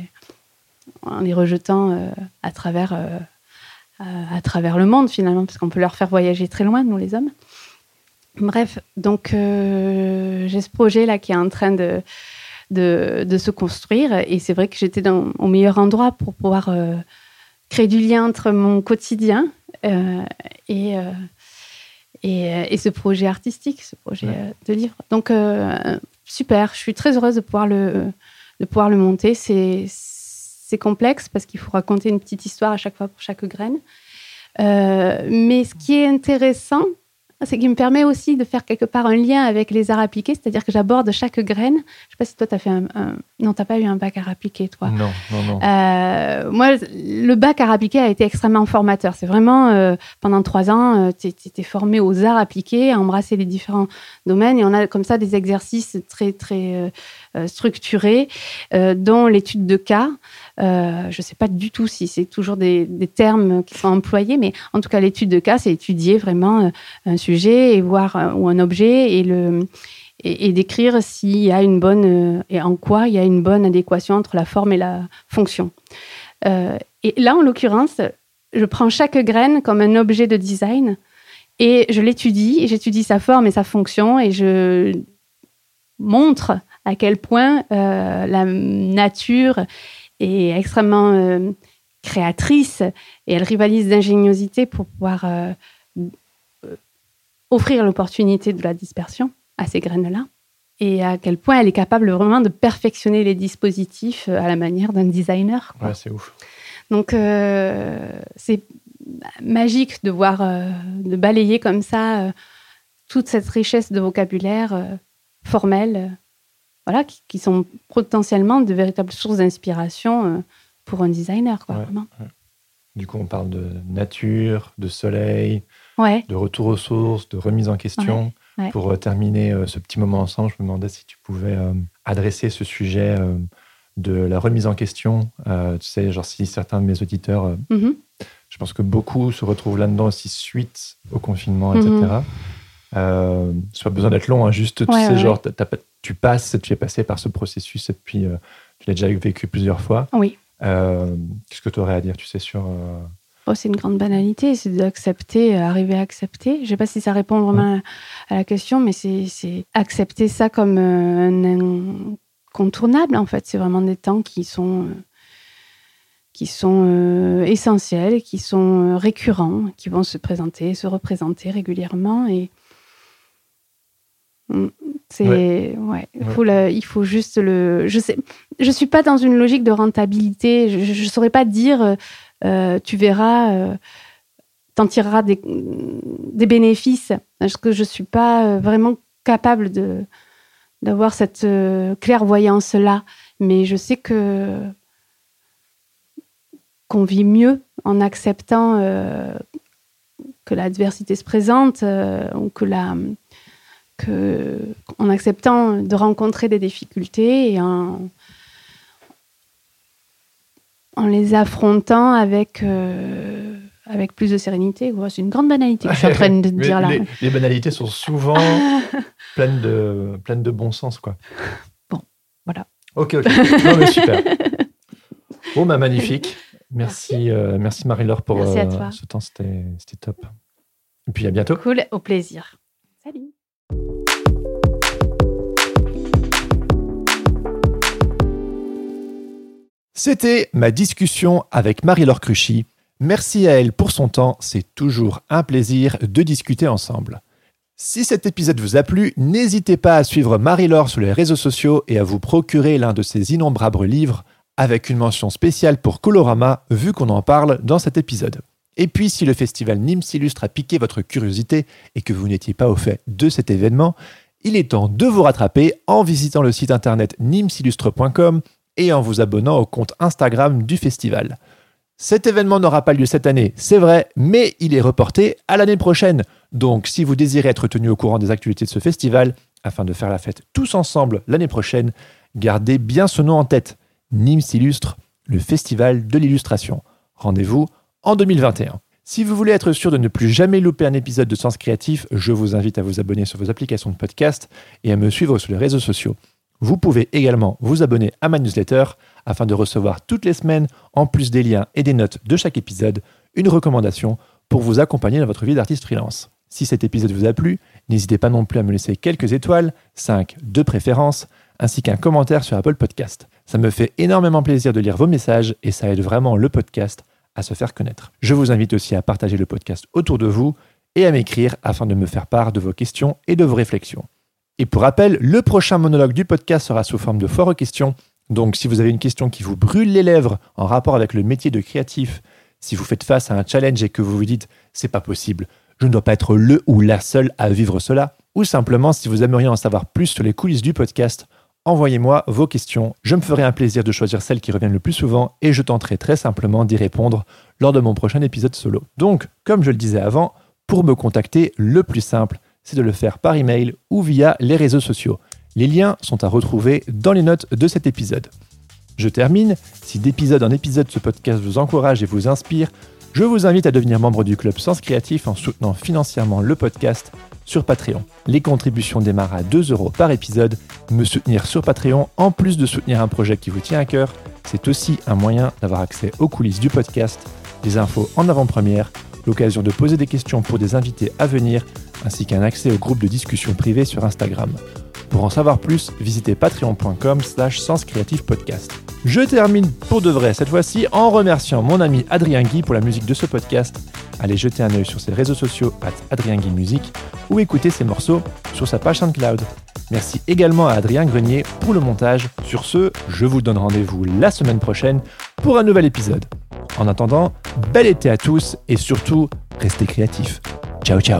Speaker 2: en les rejetant à travers à travers le monde finalement, parce qu'on peut leur faire voyager très loin, nous les hommes. Bref, donc j'ai ce projet là qui est en train de, de, se construire, et c'est vrai que j'étais au meilleur endroit pour pouvoir créer du lien entre mon quotidien euh, et, euh, et, et, ce projet artistique, ce projet euh, de livre. Donc, super, je suis très heureuse de pouvoir le, de pouvoir le monter. C'est, c'est complexe parce qu'il faut raconter une petite histoire à chaque fois pour chaque graine. mais ce qui est intéressant, c'est qu'il me permet aussi de faire quelque part un lien avec les arts appliqués, c'est-à-dire que j'aborde chaque graine. Je ne sais pas si toi, tu as fait un, Non, tu n'as pas eu un bac à appliqué, toi.
Speaker 3: Non, non, non.
Speaker 2: Euh, moi, le bac à appliqué a été extrêmement formateur. C'est vraiment, euh, pendant trois ans, euh, tu étais formé aux arts appliqués, à embrasser les différents domaines. Et on a comme ça des exercices très, très structurés, dont l'étude de cas. je ne sais pas du tout si c'est toujours des, des, termes qui sont employés, mais en tout cas, l'étude de cas, c'est étudier vraiment un sujet et voir euh, ou un objet et le et, décrire s'il y a une bonne euh, et en quoi il y a une bonne adéquation entre la forme et la fonction. Euh, et là, en l'occurrence, je prends chaque graine comme un objet de design et je l'étudie j'étudie sa forme et sa fonction et je montre à quel point la nature est extrêmement créatrice et elle rivalise d'ingéniosité pour pouvoir offrir l'opportunité de la dispersion à ces graines-là et à quel point elle est capable vraiment de perfectionner les dispositifs euh, à la manière d'un designer.
Speaker 3: Ouais, c'est ouf.
Speaker 2: Donc, euh, c'est magique de voir, euh, de balayer comme ça toute cette richesse de vocabulaire formel, voilà, qui, sont potentiellement de véritables sources d'inspiration pour un designer. Quoi,
Speaker 3: Du coup, on parle de nature, de soleil, de retour aux sources, de remise en question. Pour euh, terminer euh, ce petit moment ensemble, je me demandais si tu pouvais euh, adresser ce sujet de la remise en question. tu sais, genre si certains de mes auditeurs, mm-hmm. je pense que beaucoup se retrouvent là-dedans aussi suite au confinement, etc. Mm-hmm. soit besoin d'être long, hein, juste, tu sais, genre, tu passes, tu es passé par ce processus et puis tu l'as déjà vécu plusieurs fois.
Speaker 2: Oui.
Speaker 3: Qu'est-ce que tu aurais à dire, tu sais, sur
Speaker 2: Oh, c'est une grande banalité, c'est d'accepter, euh, arriver à accepter. Je ne sais pas si ça répond vraiment à, la question, mais c'est accepter ça comme euh, un incontournable, en fait. C'est vraiment des temps qui sont, euh, qui sont essentiels, qui sont récurrents, qui vont se présenter, se représenter régulièrement. Et mm, C'est ouais, il faut le- il faut juste le. Je sais, je suis pas dans une logique de rentabilité. Je, je saurais pas dire. Euh, tu verras, euh, t'en tireras des, bénéfices. Parce que je suis pas euh, vraiment capable de d'avoir cette euh, clairvoyance là. Mais je sais que qu'on vit mieux en acceptant que l'adversité se présente ou que la que en acceptant de rencontrer des difficultés et en en les affrontant avec euh, avec plus de sérénité. C'est une grande banalité que je suis en train de dire là.
Speaker 3: les, les banalités sont souvent pleines de, pleines de bon sens, quoi.
Speaker 2: Bon, voilà.
Speaker 3: Ok, ok. Non, mais super. Bon, bah, magnifique. Merci, euh, merci Marie-Laure pour
Speaker 2: Merci
Speaker 3: euh, ce temps, c'était top. Et puis à bientôt.
Speaker 2: Cool, au plaisir. Salut.
Speaker 3: C'était ma discussion avec Marie-Laure Cruchy. Merci à elle pour son temps, c'est toujours un plaisir de discuter ensemble. Si cet épisode vous a plu, n'hésitez pas à suivre Marie-Laure sur les réseaux sociaux et à vous procurer l'un de ses innombrables livres avec une mention spéciale pour Colorama vu qu'on en parle dans cet épisode. Et puis si le festival Nîmes s'illustre a piqué votre curiosité et que vous n'étiez pas au fait de cet événement, il est temps de vous rattraper en visitant le site internet nimsillustre.com et en vous abonnant au compte Instagram du festival. Cet événement n'aura pas lieu cette année, c'est vrai, mais il est reporté à l'année prochaine. Donc si vous désirez être tenu au courant des activités de ce festival, afin de faire la fête tous ensemble l'année prochaine, gardez bien ce nom en tête. Nîmes s'illustre, le festival de l'illustration. Rendez-vous en 2021. Si vous voulez être sûr de ne plus jamais louper un épisode de Sens Créatif, je vous invite à vous abonner sur vos applications de podcast et à me suivre sur les réseaux sociaux. Vous pouvez également vous abonner à ma newsletter afin de recevoir toutes les semaines, en plus des liens et des notes de chaque épisode, une recommandation pour vous accompagner dans votre vie d'artiste freelance. Si cet épisode vous a plu, n'hésitez pas non plus à me laisser quelques étoiles, 5 de préférence, ainsi qu'un commentaire sur Apple Podcast. Ça me fait énormément plaisir de lire vos messages et ça aide vraiment le podcast à se faire connaître. Je vous invite aussi à partager le podcast autour de vous et à m'écrire afin de me faire part de vos questions et de vos réflexions. Et pour rappel, le prochain monologue du podcast sera sous forme de foire aux questions. Donc si vous avez une question qui vous brûle les lèvres en rapport avec le métier de créatif, si vous faites face à un challenge et que vous vous dites c'est pas possible, je ne dois pas être le ou la seule à vivre cela, ou simplement si vous aimeriez en savoir plus sur les coulisses du podcast, envoyez-moi vos questions. Je me ferai un plaisir de choisir celles qui reviennent le plus souvent et je tenterai très simplement d'y répondre lors de mon prochain épisode solo. Donc, comme je le disais avant, pour me contacter, le plus simple, c'est de le faire par email ou via les réseaux sociaux. Les liens sont à retrouver dans les notes de cet épisode. Je termine. Si d'épisode en épisode ce podcast vous encourage et vous inspire, je vous invite à devenir membre du club Sens Créatif en soutenant financièrement le podcast sur Patreon. Les contributions démarrent à 2 euros par épisode. Me soutenir sur Patreon, en plus de soutenir un projet qui vous tient à cœur, c'est aussi un moyen d'avoir accès aux coulisses du podcast, des infos en avant-première, l'occasion de poser des questions pour des invités à venir, ainsi qu'un accès au groupe de discussion privée sur Instagram. Pour en savoir plus, visitez patreon.com slash podcast. Je termine pour de vrai cette fois-ci en remerciant mon ami Adrien Guy pour la musique de ce podcast. Allez jeter un œil sur ses réseaux sociaux at Adrien Guy Musique ou écouter ses morceaux sur sa page SoundCloud. Merci également à Adrien Grenier pour le montage. Sur ce, je vous donne rendez-vous la semaine prochaine pour un nouvel épisode. En attendant, bel été à tous et surtout, restez créatifs. Ciao ciao